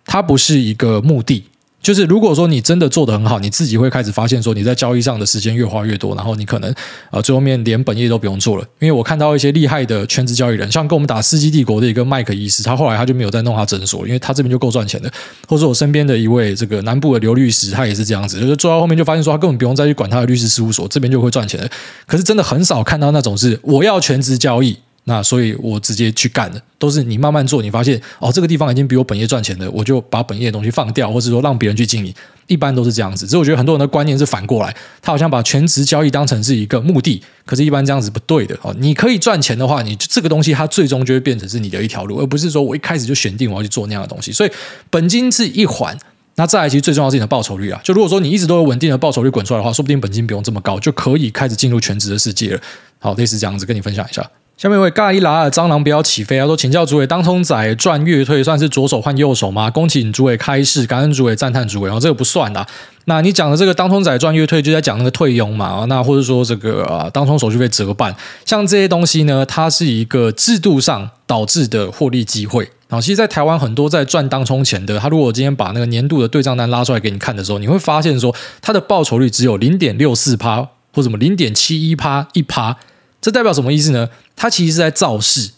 它不是一个目的。就是如果说你真的做得很好，你自己会开始发现说你在交易上的时间越花越多，然后你可能呃最后面连本业都不用做了。因为我看到一些厉害的全职交易人，像跟我们打世纪帝国的一个麦克医师，他后来他就没有再弄他诊所，因为他这边就够赚钱的。或者我身边的一位这个南部的刘律师，他也是这样子，就是做到后面就发现说他根本不用再去管他的律师事务所，这边就会赚钱的。可是真的很少看到那种是我要全职交易。那所以，我直接去干了，都是你慢慢做，你发现哦，这个地方已经比我本业赚钱了，我就把本业的东西放掉，或者说让别人去经营，一般都是这样子。所以我觉得很多人的观念是反过来，他好像把全职交易当成是一个目的，可是，一般这样子不对的哦。你可以赚钱的话，你这个东西它最终就会变成是你的一条路，而不是说我一开始就选定我要去做那样的东西。所以，本金是一环，那再来其实最重要是你的报酬率啊。就如果说你一直都有稳定的报酬率滚出来的话，说不定本金不用这么高，就可以开始进入全职的世界了。好，类似这样子跟你分享一下。下面一位尬一拉的蟑螂不要起飞，他说，请教主委，当冲仔赚月退算是左手换右手吗？恭请主委开示，感恩主委，赞叹主委。然后这个不算啦。那你讲的这个当冲仔赚月退，就在讲那个退佣嘛？那或者说这个啊，当冲手续费折半，像这些东西呢，它是一个制度上导致的获利机会。然后其实，在台湾很多在赚当冲钱的，他如果今天把那个年度的对账单拉出来给你看的时候，你会发现说，它的报酬率只有零点六四趴，或什么零点七一趴一趴。这代表什么意思呢？它其实是在造势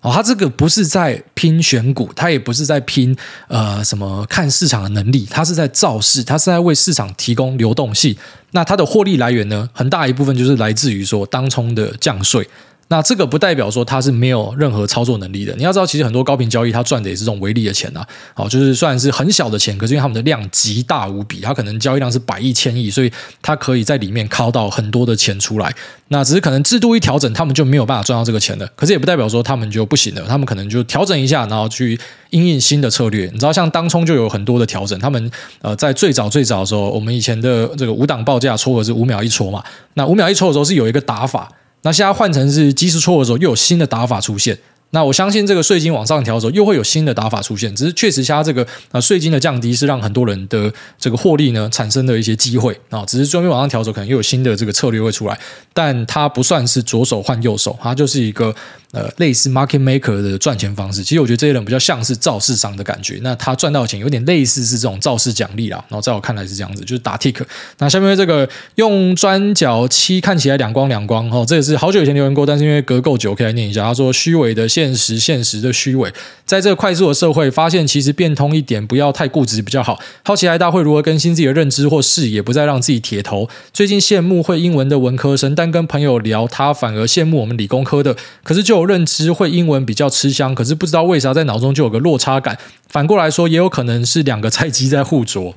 哦，他这个不是在拼选股，它也不是在拼呃什么看市场的能力，它是在造势，它是在为市场提供流动性。那它的获利来源呢，很大一部分就是来自于说当冲的降税。那这个不代表说他是没有任何操作能力的。你要知道，其实很多高频交易，他赚的也是这种微利的钱呐。好，就是虽然是很小的钱，可是因为他们的量极大无比，他可能交易量是百亿、千亿，所以他可以在里面靠到很多的钱出来。那只是可能制度一调整，他们就没有办法赚到这个钱了。可是也不代表说他们就不行了，他们可能就调整一下，然后去应应新的策略。你知道，像当冲就有很多的调整。他们呃，在最早最早的时候，我们以前的这个五档报价撮合是五秒一撮嘛。那五秒一撮的时候是有一个打法。那现在换成是即时错的时候，又有新的打法出现。那我相信这个税金往上调的时候，又会有新的打法出现。只是确实，现在这个啊税金的降低是让很多人的这个获利呢产生的一些机会啊。只是专门往上调的时候，可能又有新的这个策略会出来。但它不算是左手换右手，它就是一个。呃，类似 market maker 的赚钱方式，其实我觉得这些人比较像是造势商的感觉。那他赚到钱有点类似是这种造势奖励啦。然后在我看来是这样子，就是打 tick。那下面这个用砖角漆看起来两光两光哦，这也是好久以前留言过，但是因为隔够久，可以来念一下。他说：虚伪的现实，现实的虚伪，在这个快速的社会，发现其实变通一点，不要太固执比较好。好奇来大会如何更新自己的认知或视野，不再让自己铁头。最近羡慕会英文的文科生，但跟朋友聊，他反而羡慕我们理工科的。可是就有认知会英文比较吃香，可是不知道为啥在脑中就有个落差感。反过来说，也有可能是两个菜鸡在互啄。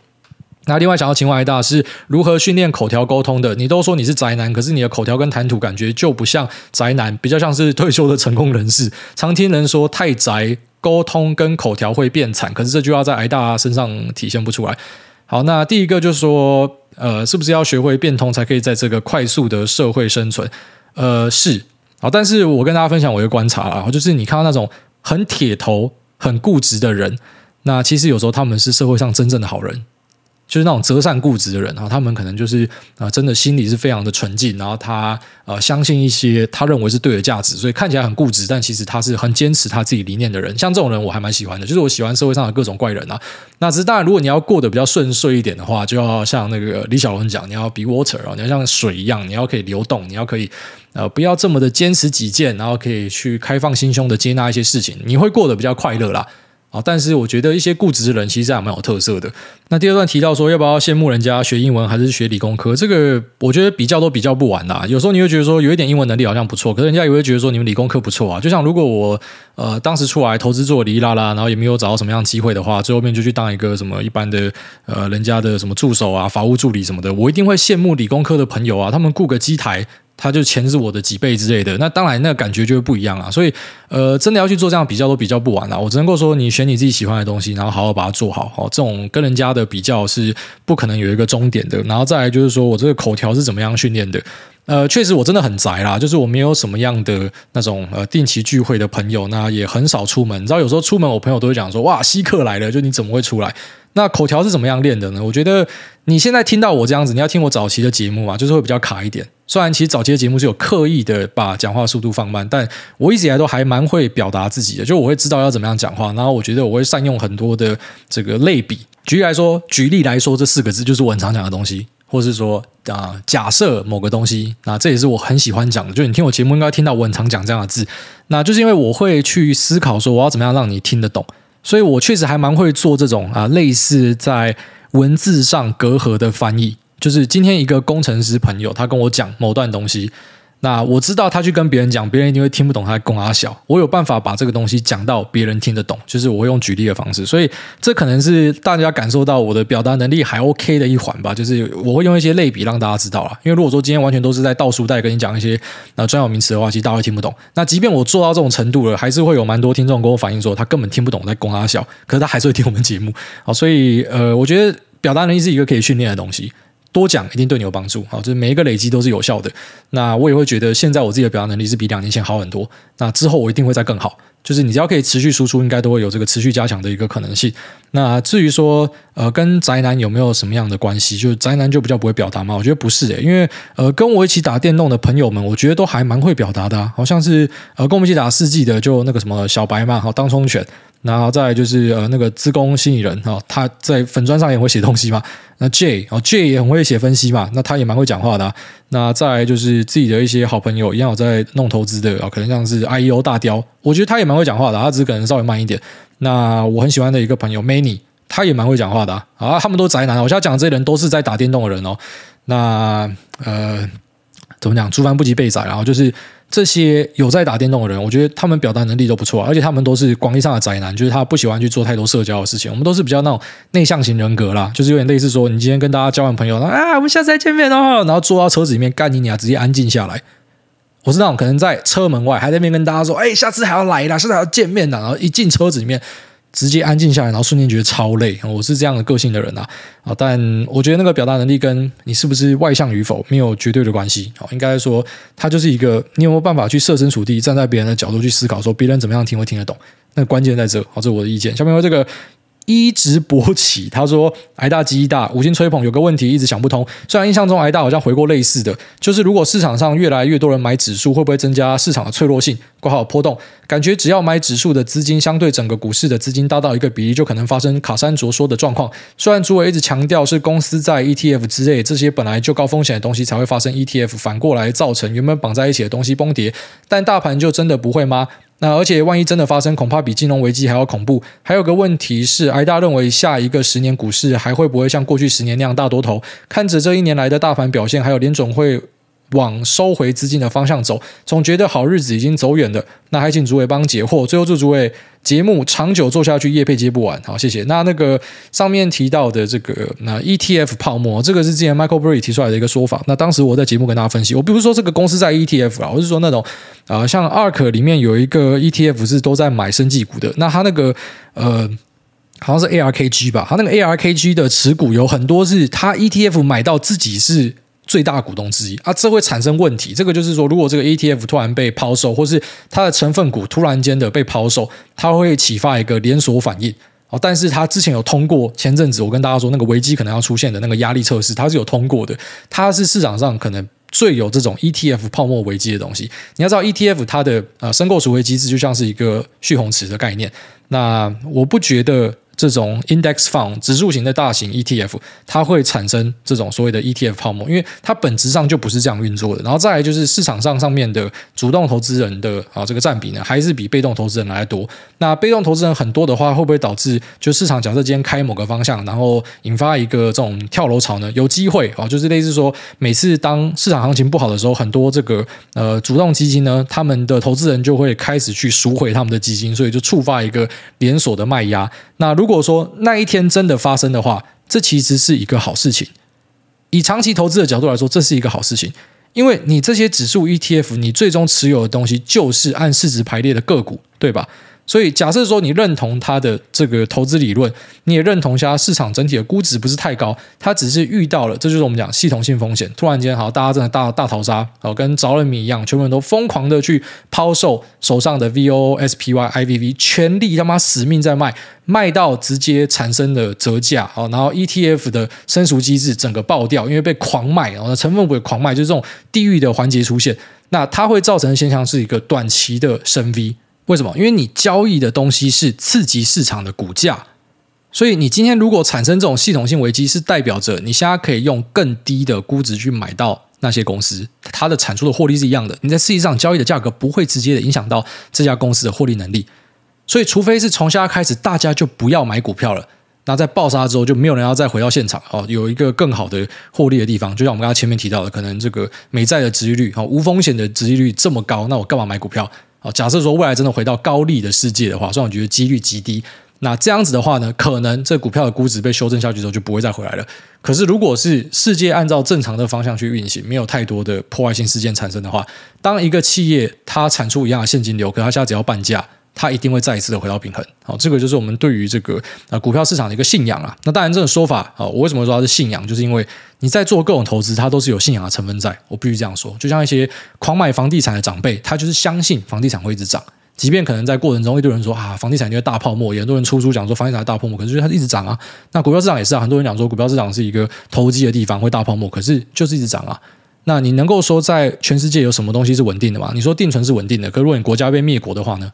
那另外想要请问艾大是如何训练口条沟通的？你都说你是宅男，可是你的口条跟谈吐感觉就不像宅男，比较像是退休的成功人士。常听人说太宅，沟通跟口条会变惨，可是这句话在艾大身上体现不出来。好，那第一个就是说，呃，是不是要学会变通才可以在这个快速的社会生存？呃，是。好，但是我跟大家分享我一个观察啊，就是你看到那种很铁头、很固执的人，那其实有时候他们是社会上真正的好人。就是那种择善固执的人啊，他们可能就是啊，真的心里是非常的纯净，然后他呃相信一些他认为是对的价值，所以看起来很固执，但其实他是很坚持他自己理念的人。像这种人我还蛮喜欢的，就是我喜欢社会上的各种怪人啊。那只是当然，如果你要过得比较顺遂一点的话，就要像那个李小龙讲，你要 be water 啊，你要像水一样，你要可以流动，你要可以呃不要这么的坚持己见，然后可以去开放心胸的接纳一些事情，你会过得比较快乐啦。啊，但是我觉得一些固执的人其实还蛮有特色的。那第二段提到说，要不要羡慕人家学英文还是学理工科？这个我觉得比较都比较不完啦。有时候你会觉得说，有一点英文能力好像不错，可是人家也会觉得说，你们理工科不错啊。就像如果我呃当时出来投资做哩啦啦，然后也没有找到什么样机会的话，最后面就去当一个什么一般的呃人家的什么助手啊、法务助理什么的，我一定会羡慕理工科的朋友啊，他们雇个机台。他就钱是我的几倍之类的，那当然那个感觉就会不一样啊。所以，呃，真的要去做这样比较都比较不完了。我只能够说，你选你自己喜欢的东西，然后好好把它做好。哦，这种跟人家的比较是不可能有一个终点的。然后再来就是说我这个口条是怎么样训练的？呃，确实我真的很宅啦，就是我没有什么样的那种呃定期聚会的朋友，那也很少出门。你知道有时候出门，我朋友都会讲说，哇，稀客来了，就你怎么会出来？那口条是怎么样练的呢？我觉得你现在听到我这样子，你要听我早期的节目嘛，就是会比较卡一点。虽然其实早期的节目是有刻意的把讲话速度放慢，但我一直以来都还蛮会表达自己的，就我会知道要怎么样讲话，然后我觉得我会善用很多的这个类比举例来说，举例来说，这四个字就是我很常讲的东西，或是说啊、假设某个东西，那这也是我很喜欢讲的。就你听我节目，应该听到我很常讲这样的字，那就是因为我会去思考说，我要怎么样让你听得懂，所以我确实还蛮会做这种啊，类似在文字上隔阂的翻译。就是今天一个工程师朋友，他跟我讲某段东西。那我知道他去跟别人讲，别人一定会听不懂他在供阿小。我有办法把这个东西讲到别人听得懂，就是我会用举例的方式，所以这可能是大家感受到我的表达能力还 OK 的一环吧。就是我会用一些类比让大家知道啦。因为如果说今天完全都是在倒数带跟你讲一些那专有名词的话，其实大家会听不懂。那即便我做到这种程度了，还是会有蛮多听众跟我反映说他根本听不懂我在供阿小，可是他还是会听我们节目。好，所以呃，我觉得表达能力是一个可以训练的东西。多讲一定对你有帮助，好，就是每一个累积都是有效的。那我也会觉得现在我自己的表达能力是比两年前好很多。那之后我一定会再更好。就是你只要可以持续输出，应该都会有这个持续加强的一个可能性。那至于说呃跟宅男有没有什么样的关系？就是宅男就比较不会表达吗？我觉得不是诶、因为呃跟我一起打电动的朋友们，我觉得都还蛮会表达的、好像是呃跟我们一起打世纪的，就那个什么小白嘛，好当冲犬。然后再来就是呃那个资工心理人哈，他在粉砖上也会写东西嘛。[LAUGHS] 那 J 哦 J 也很会写分析嘛，那他也蛮会讲话的、那再来就是自己的一些好朋友，一样有在弄投资的啊，可能像是 IEO 大雕，我觉得他也蛮会讲话的，他只是可能稍微慢一点。那我很喜欢的一个朋友 Many，他也蛮会讲话的啊。啊，他们都宅男，我现在讲的这些人都是在打电动的人哦。那呃，怎么讲？出番不及被宰，然后就是。这些有在打电动的人，我觉得他们表达能力都不错，而且他们都是广义上的宅男，就是他不喜欢去做太多社交的事情。我们都是比较那种内向型人格啦，就是有点类似说，你今天跟大家交完朋友，啊，我们下次再见面哦，然后坐到车子里面干你娘，直接安静下来。我是那种可能在车门外还在那边跟大家说，哎，下次还要来啦，下次还要见面的，然后一进车子里面。直接安静下来，然后瞬间觉得超累。我是这样的个性的人啊，啊，但我觉得那个表达能力跟你是不是外向与否没有绝对的关系。应该说，他就是一个你有没有办法去设身处地站在别人的角度去思考，说别人怎么样听会听得懂。那关键在这，好，这是我的意见。下面为这个。一直勃起，他说：“癌大记忆大，五星吹捧，有个问题一直想不通。虽然印象中癌大好像回过类似的，就是如果市场上越来越多人买指数，会不会增加市场的脆弱性？括号波动，感觉只要买指数的资金相对整个股市的资金大到一个比例，就可能发生卡山卓说的状况。虽然主委一直强调是公司在 ETF 之类这些本来就高风险的东西才会发生 ETF，反过来造成原本绑在一起的东西崩跌，但大盘就真的不会吗？”那而且万一真的发生，恐怕比金融危机还要恐怖。还有个问题是，挨大认为下一个十年股市还会不会像过去十年那样大多头？看着这一年来的大盘表现，还有联总会。往收回资金的方向走，总觉得好日子已经走远了。那还请主委帮解惑。最后祝主委节目长久做下去，业配接不完。好，谢谢。那那个上面提到的这个那 ETF 泡沫，这个是之前 Michael Burry 提出来的一个说法。那当时我在节目跟大家分析，我不是说这个公司在 ETF 啊，我是说那种啊、像 ARK 里面有一个 ETF 是都在买生技股的。那他那个呃，好像是 ARKG 吧？他那个 ARKG 的持股有很多是他 ETF 买到自己是。最大股东之一啊，这会产生问题。这个就是说，如果这个 ETF 突然被抛售，或是它的成分股突然间的被抛售，它会启发一个连锁反应。哦，但是它之前有通过前阵子我跟大家说那个危机可能要出现的那个压力测试，它是有通过的。它是市场上可能最有这种 ETF 泡沫危机的东西。你要知道，ETF 它的呃申购赎回机制就像是一个蓄洪池的概念。那我不觉得。这种 index fund 指数型的大型 ETF，它会产生这种所谓的 ETF 泡沫，因为它本质上就不是这样运作的。然后再来就是市场上上面的主动投资人的啊这个占比呢，还是比被动投资人来多。那被动投资人很多的话，会不会导致就市场假设今天开某个方向，然后引发一个这种跳楼潮呢？有机会啊，就是类似说每次当市场行情不好的时候，很多这个呃主动基金呢，他们的投资人就会开始去赎回他们的基金，所以就触发一个连锁的卖压。那如果说那一天真的发生的话，这其实是一个好事情。以长期投资的角度来说，这是一个好事情，因为你这些指数 ETF，你最终持有的东西就是按市值排列的个股，对吧？所以，假设说你认同他的这个投资理论，你也认同下市场整体的估值不是太高，它只是遇到了，这就是我们讲系统性风险。突然间，好，大家真的大大逃杀，哦，跟着了迷一样，全部人都疯狂的去抛售手上的 VOSPYIVV，全力他妈死命在卖，卖到直接产生的折价，哦，然后 ETF 的申赎机制整个爆掉，因为被狂卖，然后成分股也狂卖，就是这种地狱的环节出现，那它会造成的现象是一个短期的升 V。为什么？因为你交易的东西是刺激市场的股价，所以你今天如果产生这种系统性危机，是代表着你现在可以用更低的估值去买到那些公司，它的产出的获利是一样的。你在市场上交易的价格不会直接的影响到这家公司的获利能力。所以，除非是从现在开始大家就不要买股票了，那在爆杀之后就没有人要再回到现场哦，有一个更好的获利的地方。就像我们刚刚前面提到的，可能这个美债的殖利率哦，无风险的殖利率这么高，那我干嘛买股票？哦，假设说未来真的回到高利的世界的话，虽然我觉得几率极低。那这样子的话呢，可能这股票的估值被修正下去之后就不会再回来了。可是，如果是世界按照正常的方向去运行，没有太多的破坏性事件产生的话，当一个企业它产出一样的现金流，可它现在只要半价，它一定会再一次的回到平衡。好，这个就是我们对于这个啊股票市场的一个信仰啊。那当然，这种说法啊，我为什么说它是信仰，就是因为你在做各种投资，它都是有信仰的成分在。我必须这样说，就像一些狂买房地产的长辈，他就是相信房地产会一直涨。即便可能在过程中一堆人说啊，房地产因为大泡沫，也很多人出书讲说房地产大泡沫，可是它一直涨啊。那股票市场也是啊，很多人讲说股票市场是一个投机的地方，会大泡沫，可是就是一直涨啊。那你能够说在全世界有什么东西是稳定的吗？你说定存是稳定的，可如果你国家被灭国的话呢？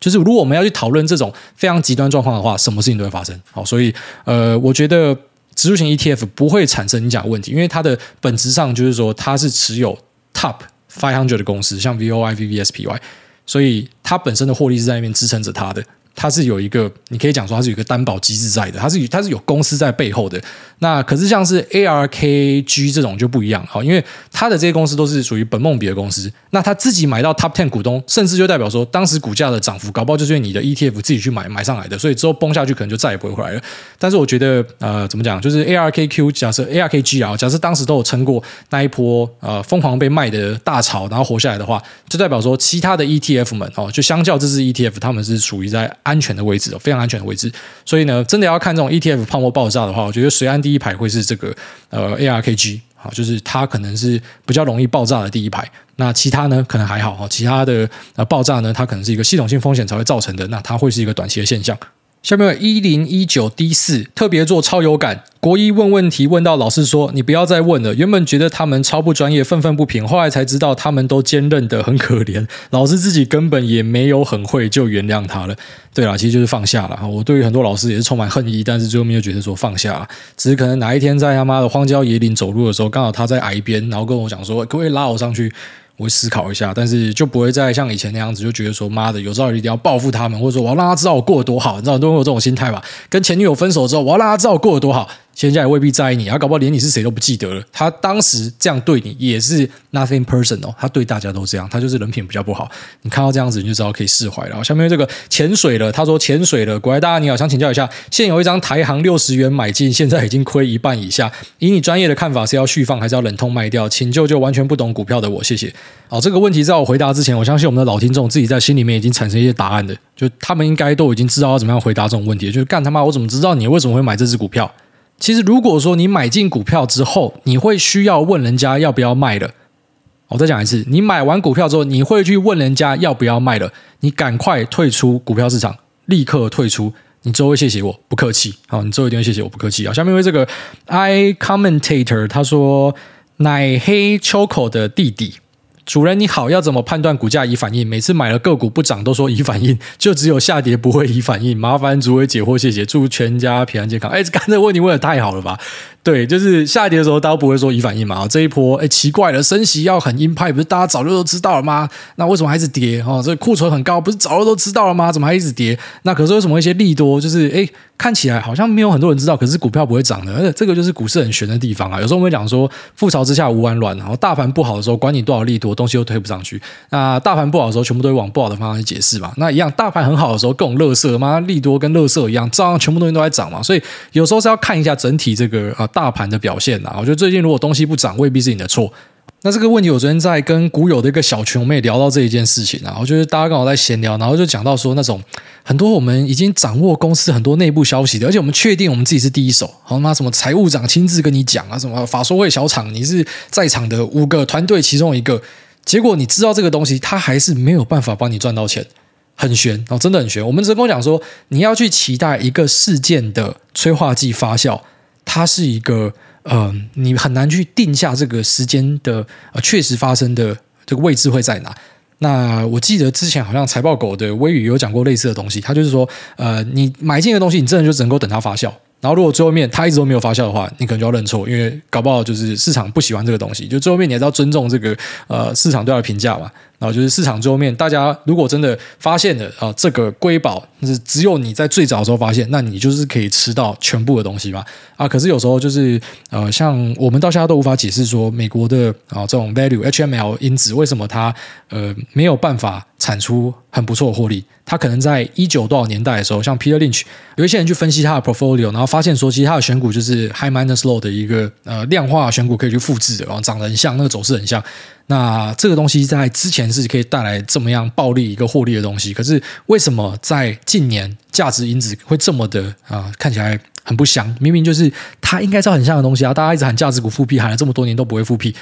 就是如果我们要去讨论这种非常极端状况的话，什么事情都会发生。好，所以呃，我觉得指数型 ETF 不会产生你讲的问题，因为它的本质上就是说它是持有 Top Five Hundred 的公司，像 VOI、VVSPY。所以它本身的获利是在那边支撑着它的。它是有一个，你可以讲说它是有一个担保机制在的，它是它是有公司在背后的。那可是像是 ARKG 这种就不一样，好，因为它的这些公司都是属于本梦比的公司，那他自己买到 Top Ten 股东，甚至就代表说当时股价的涨幅，搞不好就是因为你的 ETF 自己去买买上来的，所以之后崩下去可能就再也不会回来了。但是我觉得，呃，怎么讲，就是 ARKQ 假设 ARKG 啊，假设当时都有撑过那一波呃疯狂被卖的大潮，然后活下来的话，就代表说其他的 ETF 们哦，就相较这支 ETF，他们是属于在。安全的位置哦，非常安全的位置。所以呢，真的要看这种 ETF 泡沫爆炸的话，我觉得随安第一排会是这个呃 ARKG 啊，就是它可能是比较容易爆炸的第一排。那其他呢，可能还好哈。其他的呃爆炸呢，它可能是一个系统性风险才会造成的，那它会是一个短期的现象。下面有一零一九 D 四特别做超有感。国一问问题问到老师说：“你不要再问了。”原本觉得他们超不专业、愤愤不平，后来才知道他们都坚韧的很可怜。老师自己根本也没有很会，就原谅他了。对啦，其实就是放下了。我对于很多老师也是充满恨意，但是最后面又觉得说放下，只是可能哪一天在他妈的荒郊野岭走路的时候，刚好他在崖边，然后跟我讲说：“可不可以拉我上去？”我会思考一下，但是就不会再像以前那样子，就觉得说妈的，有朝一日一定要报复他们，或者说我要让他知道我过得多好。你知道很多人有这种心态吧？跟前女友分手之后，我要让他知道我过得多好。现在也未必在意你，他搞不好连你是谁都不记得了。他当时这样对你也是 nothing personal，他对大家都这样，他就是人品比较不好。你看到这样子，你就知道可以释怀了。然后下面这个潜水了，他说潜水了，各位大家你好，想请教一下，现有一张台行六十元买进，现在已经亏一半以下，以你专业的看法是要续放还是要忍痛卖掉？请救救完全不懂股票的我，谢谢。好，这个问题在我回答之前，我相信我们的老听众自己在心里面已经产生一些答案的，就他们应该都已经知道要怎么样回答这种问题，就是干他妈，我怎么知道你为什么会买这只股票？其实，如果说你买进股票之后，你会需要问人家要不要卖了。我再讲一次，你买完股票之后，你会去问人家要不要卖了。你赶快退出股票市场，立刻退出。你之后会谢谢我，不客气。好，你之后一定会谢谢我，不客气啊。下面为这个 I commentator 他说，奶黑 Choco 的弟弟。主人你好，要怎么判断股价已反应？每次买了个股不涨都说已反应，就只有下跌不会已反应。麻烦主委解惑，谢谢。祝全家平安健康。哎，刚才问题问的太好了吧？对，就是下跌的时候，大家不会说以反应嘛？这一波，哎，奇怪了，升息要很鹰派，不是大家早就都知道了吗？那为什么还是跌？哦，这库存很高，不是早就都知道了吗？怎么还一直跌？那可是为什么一些利多，就是哎，看起来好像没有很多人知道，可是股票不会涨的？而且这个就是股市很悬的地方啊。有时候我们讲说，覆巢之下无完卵，然后大盘不好的时候，管你多少利多，东西都推不上去。那大盘不好的时候，全部都会往不好的方向去解释嘛。那一样，大盘很好的时候，各种乐色嘛，利多跟乐色一样，照样全部东西都在涨嘛。所以有时候是要看一下整体这个啊大盘的表现。我觉得最近如果东西不涨，未必是你的错。那这个问题，我昨天在跟股友的一个小群，我们也聊到这一件事情啊。我觉得大家刚好在闲聊，然后就讲到说那种很多我们已经掌握公司很多内部消息的，而且我们确定我们自己是第一手。好吗？什么财务长亲自跟你讲啊？什么法说会小厂，你是在场的五个团队其中一个，结果你知道这个东西，他还是没有办法帮你赚到钱，很悬哦，真的很悬。我们只跟我讲说，你要去期待一个事件的催化剂发酵，它是一个。呃，你很难去定下这个时间的呃确实发生的这个位置会在哪？那我记得之前好像财报狗的微语有讲过类似的东西，他就是说，呃，你买进的东西，你真的就只能够等它发酵。然后，如果最后面它一直都没有发酵的话，你可能就要认错，因为搞不好就是市场不喜欢这个东西。就最后面你还是要尊重这个呃市场对它的评价嘛。然后就是市场最后面，大家如果真的发现了啊，这个瑰宝是只有你在最早的时候发现，那你就是可以吃到全部的东西嘛。啊，可是有时候就是呃，像我们到现在都无法解释说，美国的啊这种 value HML 因子为什么它呃没有办法产出很不错的获利。它可能在一九多少年代的时候，像 Peter Lynch 有一些人去分析它的 portfolio，然后发现说，其实它的选股就是 high minus low 的一个呃量化选股可以去复制的，然后长得很像，那个走势很像。那这个东西在之前是可以带来这么样暴利一个获利的东西，可是为什么在近年价值因子会这么的啊看起来很不香？明明就是它应该是很像的东西啊！大家一直喊价值股复辟，喊了这么多年都不会复辟。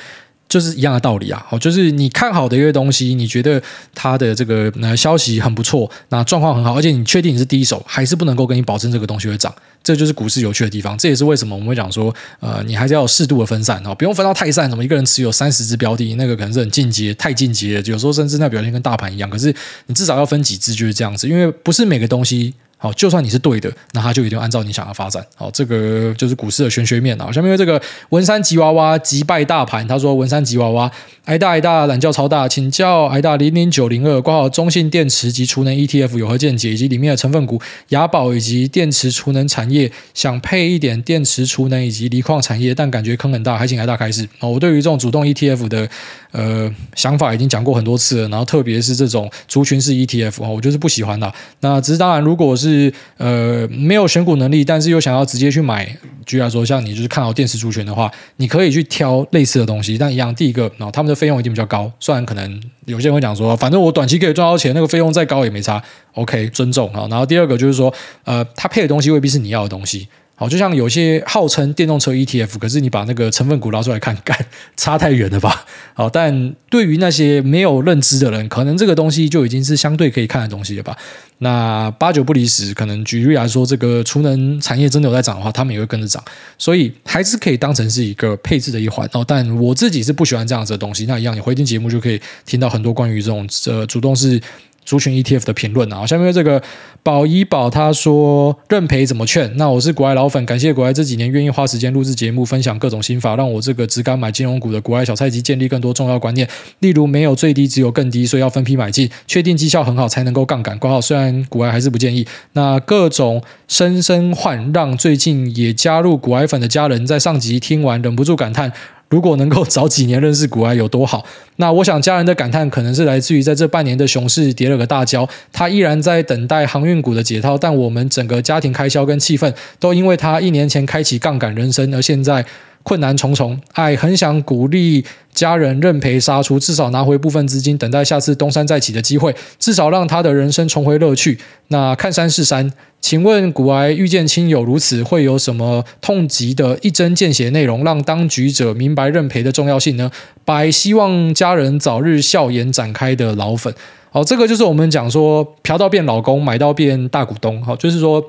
就是一样的道理啊，哦，就是你看好的一个东西，你觉得它的这个呃消息很不错，那状况很好，而且你确定你是第一手，还是不能够跟你保证这个东西会涨，这就是股市有趣的地方。这也是为什么我们会讲说，呃，你还是要适度的分散哦，不用分到太散，什么一个人持有三十只标的，那个可能是很进阶，太进阶了，有时候甚至那表现跟大盘一样。可是你至少要分几只，就是这样子，因为不是每个东西。好，就算你是对的，那它就一定按照你想要发展。好，这个就是股市的玄学面啊。下面这个文山吉娃娃击败大盘，他说文山吉娃娃，挨大挨大懒觉超大，请教挨大零零九零二挂号中信电池及储能 ETF 有何见解，以及里面的成分股雅宝以及电池储能产业，想配一点电池储能以及锂矿产业，但感觉坑很大，还请挨大开示。哦，我对于这种主动 ETF 的呃想法已经讲过很多次了，然后特别是这种族群式 ETF 哦，我就是不喜欢的。那只是当然，如果是是呃没有选股能力，但是又想要直接去买，举例来说，像你就是看好电池族群的话，你可以去挑类似的东西。但一样，第一个，然后他们的费用一定比较高。虽然可能有些人会讲说，反正我短期可以赚到钱，那个费用再高也没差。OK，尊重啊。然后第二个就是说，呃，他配的东西未必是你要的东西。好，就像有些号称电动车 ETF，可是你把那个成分股拿出来看，[LAUGHS] 干差太远了吧？好，但对于那些没有认知的人，可能这个东西就已经是相对可以看的东西了吧？那八九不离十，可能举例来说，这个储能产业真的有在涨的话，他们也会跟着涨，所以还是可以当成是一个配置的一环哦。但我自己是不喜欢这样子的东西。那一样，你回听节目就可以听到很多关于这种呃主动是。族群 ETF 的评论啊，下面这个宝怡宝他说认赔怎么劝？那我是股外老粉，感谢股外这几年愿意花时间录制节目，分享各种心法，让我这个只敢买金融股的股外小菜鸡建立更多重要观念。例如没有最低，只有更低，所以要分批买进，确定绩效很好才能够杠杆。挂号虽然股外还是不建议。那各种声声唤，让最近也加入股外粉的家人在上集听完忍不住感叹。如果能够早几年认识股癌有多好？那我想家人的感叹可能是来自于在这半年的熊市跌了个大跤，他依然在等待航运股的解套，但我们整个家庭开销跟气氛都因为他一年前开启杠杆人生，而现在困难重重。爱，很想鼓励家人认赔杀出，至少拿回部分资金，等待下次东山再起的机会，至少让他的人生重回乐趣。那看山是山。请问古癌遇见亲友如此，会有什么痛疾的一针见血内容，让当局者明白认赔的重要性呢？百希望家人早日笑颜展开的老粉，好，这个就是我们讲说嫖到变老公，买到变大股东，好，就是说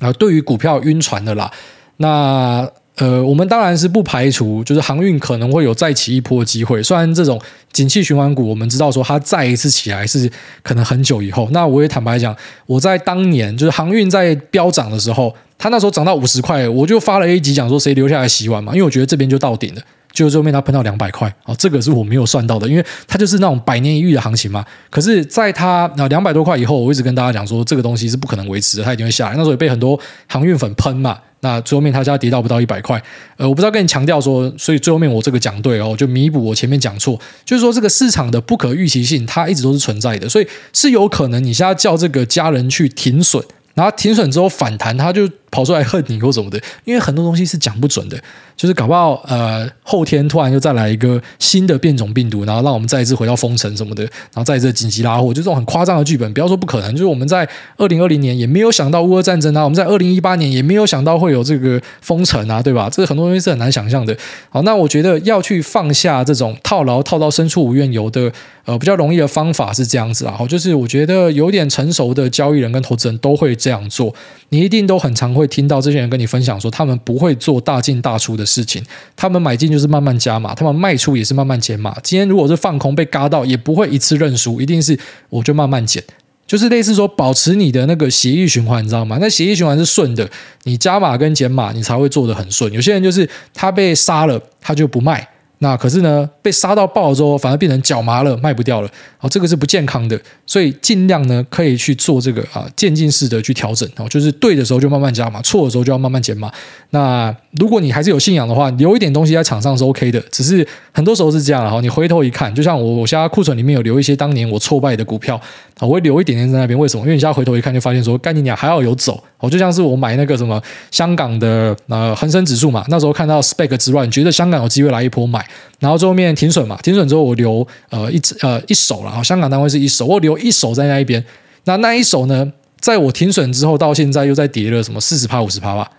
啊，对于股票晕船的啦，那。呃，我们当然是不排除，就是航运可能会有再起一波的机会。虽然这种景气循环股，我们知道说它再一次起来是可能很久以后。那我也坦白讲，我在当年就是航运在飙涨的时候，它那时候涨到五十块，我就发了一集讲说谁留下来洗碗嘛，因为我觉得这边就到顶了。就最后面它喷到两百块，哦，这个是我没有算到的，因为它就是那种百年一遇的行情嘛。可是，在它啊两百多块以后，我一直跟大家讲说，这个东西是不可能维持的，它一定会下来。那时候也被很多航运粉喷嘛。那最后面他家跌到不到一百块，呃，我不知道跟你强调说，所以最后面我这个讲对哦，就弥补我前面讲错，就是说这个市场的不可预期性它一直都是存在的，所以是有可能你现在叫这个家人去停损，然后停损之后反弹，它就跑出来恨你或什么的，因为很多东西是讲不准的。就是搞不好，呃，后天突然又再来一个新的变种病毒，然后让我们再一次回到封城什么的，然后再一次紧急拉货，就这种很夸张的剧本，不要说不可能，就是我们在二零二零年也没有想到乌俄战争啊，我们在二零一八年也没有想到会有这个封城啊，对吧？这个很多东西是很难想象的。好，那我觉得要去放下这种套牢套到深处无怨尤的，呃，比较容易的方法是这样子啊，好，就是我觉得有点成熟的交易人跟投资人都会这样做，你一定都很常会。会听到这些人跟你分享说，他们不会做大进大出的事情，他们买进就是慢慢加码，他们卖出也是慢慢减码。今天如果是放空被嘎到，也不会一次认输，一定是我就慢慢减，就是类似说保持你的那个协议循环，你知道吗？那协议循环是顺的，你加码跟减码，你才会做得很顺。有些人就是他被杀了，他就不卖。那可是呢，被杀到爆之后，反而变成脚麻了，卖不掉了。好，这个是不健康的，所以尽量呢可以去做这个啊渐进式的去调整哦，就是对的时候就慢慢加嘛，错的时候就要慢慢减嘛。那如果你还是有信仰的话，留一点东西在场上是 OK 的。只是很多时候是这样的哈，你回头一看，就像我我现在库存里面有留一些当年我挫败的股票，我会留一点点在那边。为什么？因为你现在回头一看，就发现说，干你娘还要有走。哦，就像是我买那个什么香港的呃恒生指数嘛，那时候看到 spec 之乱，觉得香港有机会来一波买，然后最后面停损嘛，停损之后我留呃一呃一手了，香港单位是一手，我留一手在那一边，那那一手呢，在我停损之后到现在又在跌了什么四十趴五十趴吧，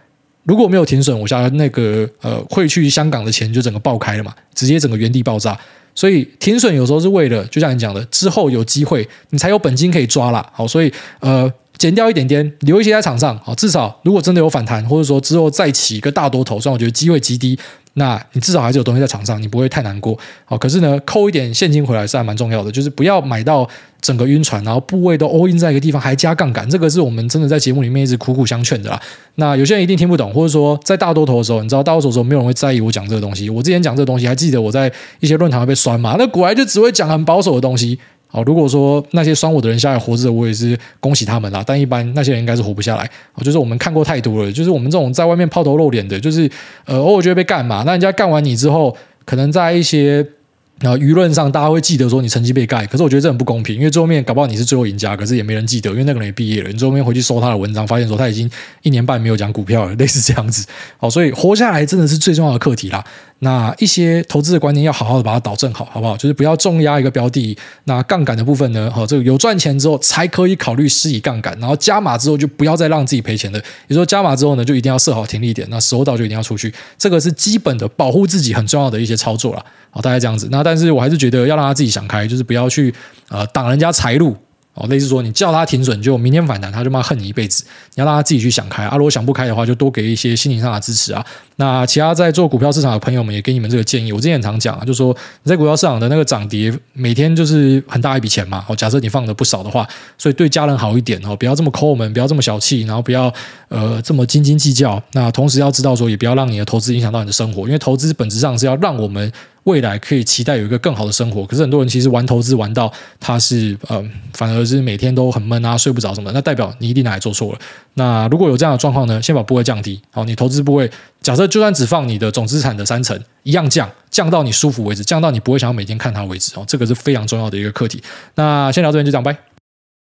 如果没有停损，我想那个呃汇去香港的钱就整个爆开了嘛，直接整个原地爆炸，所以停损有时候是为了就像你讲的，之后有机会你才有本金可以抓啦。好，所以呃。减掉一点点，留一些在场上，好，至少如果真的有反弹，或者说之后再起一个大多头，虽然我觉得机会极低，那你至少还是有东西在场上，你不会太难过。好，可是呢，扣一点现金回来是还蛮重要的，就是不要买到整个晕船，然后部位都 all in 在一个地方，还加杠杆，这个是我们真的在节目里面一直苦苦相劝的啦。那有些人一定听不懂，或者说在大多头的时候，你知道大多头的时候没有人会在意我讲这个东西。我之前讲这个东西，还记得我在一些论坛会被酸嘛？那股癌就只会讲很保守的东西。好，如果说那些酸我的人下来活着，我也是恭喜他们啦。但一般那些人应该是活不下来。就是我们看过太多了，就是我们这种在外面抛头露脸的，就是呃偶尔就会被干嘛。那人家干完你之后，可能在一些。然后舆论上，大家会记得说你成绩被盖，可是我觉得这很不公平，因为最后面搞不好你是最后赢家，可是也没人记得，因为那个人也毕业了。你最后面回去搜他的文章，发现说他已经一年半没有讲股票了，[LAUGHS] 类似这样子。好，所以活下来真的是最重要的课题啦。那一些投资的观念要好好的把它导正好，好不好？就是不要重压一个标的。那杠杆的部分呢？好，这个有赚钱之后才可以考虑施以杠杆，然后加码之后就不要再让自己赔钱的。比如说加码之后呢，就一定要设好停利点，那收到就一定要出去。这个是基本的保护自己很重要的一些操作啦。好，大概这样子。那但是我还是觉得要让他自己想开，就是不要去呃挡人家财路。哦，类似说你叫他停损，就明天反弹，他就骂恨你一辈子。你要让他自己去想开啊！如果想不开的话，就多给一些心灵上的支持啊。那其他在做股票市场的朋友们也给你们这个建议。我之前很常讲啊，就说你在股票市场的那个涨跌，每天就是很大一笔钱嘛。哦，假设你放的不少的话，所以对家人好一点哦，不要这么抠门，不要这么小气，然后不要呃这么斤斤计较。那同时要知道说，也不要让你的投资影响到你的生活，因为投资本质上是要让我们。未来可以期待有一个更好的生活，可是很多人其实玩投资玩到他是呃，反而是每天都很闷啊，睡不着什么的，那代表你一定哪里做错了。那如果有这样的状况呢，先把部位降低，好，你投资部位假设就算只放你的总资产的三成，一样降，降到你舒服为止，降到你不会想要每天看它为止哦，这个是非常重要的一个课题。那先聊这边就这样，拜。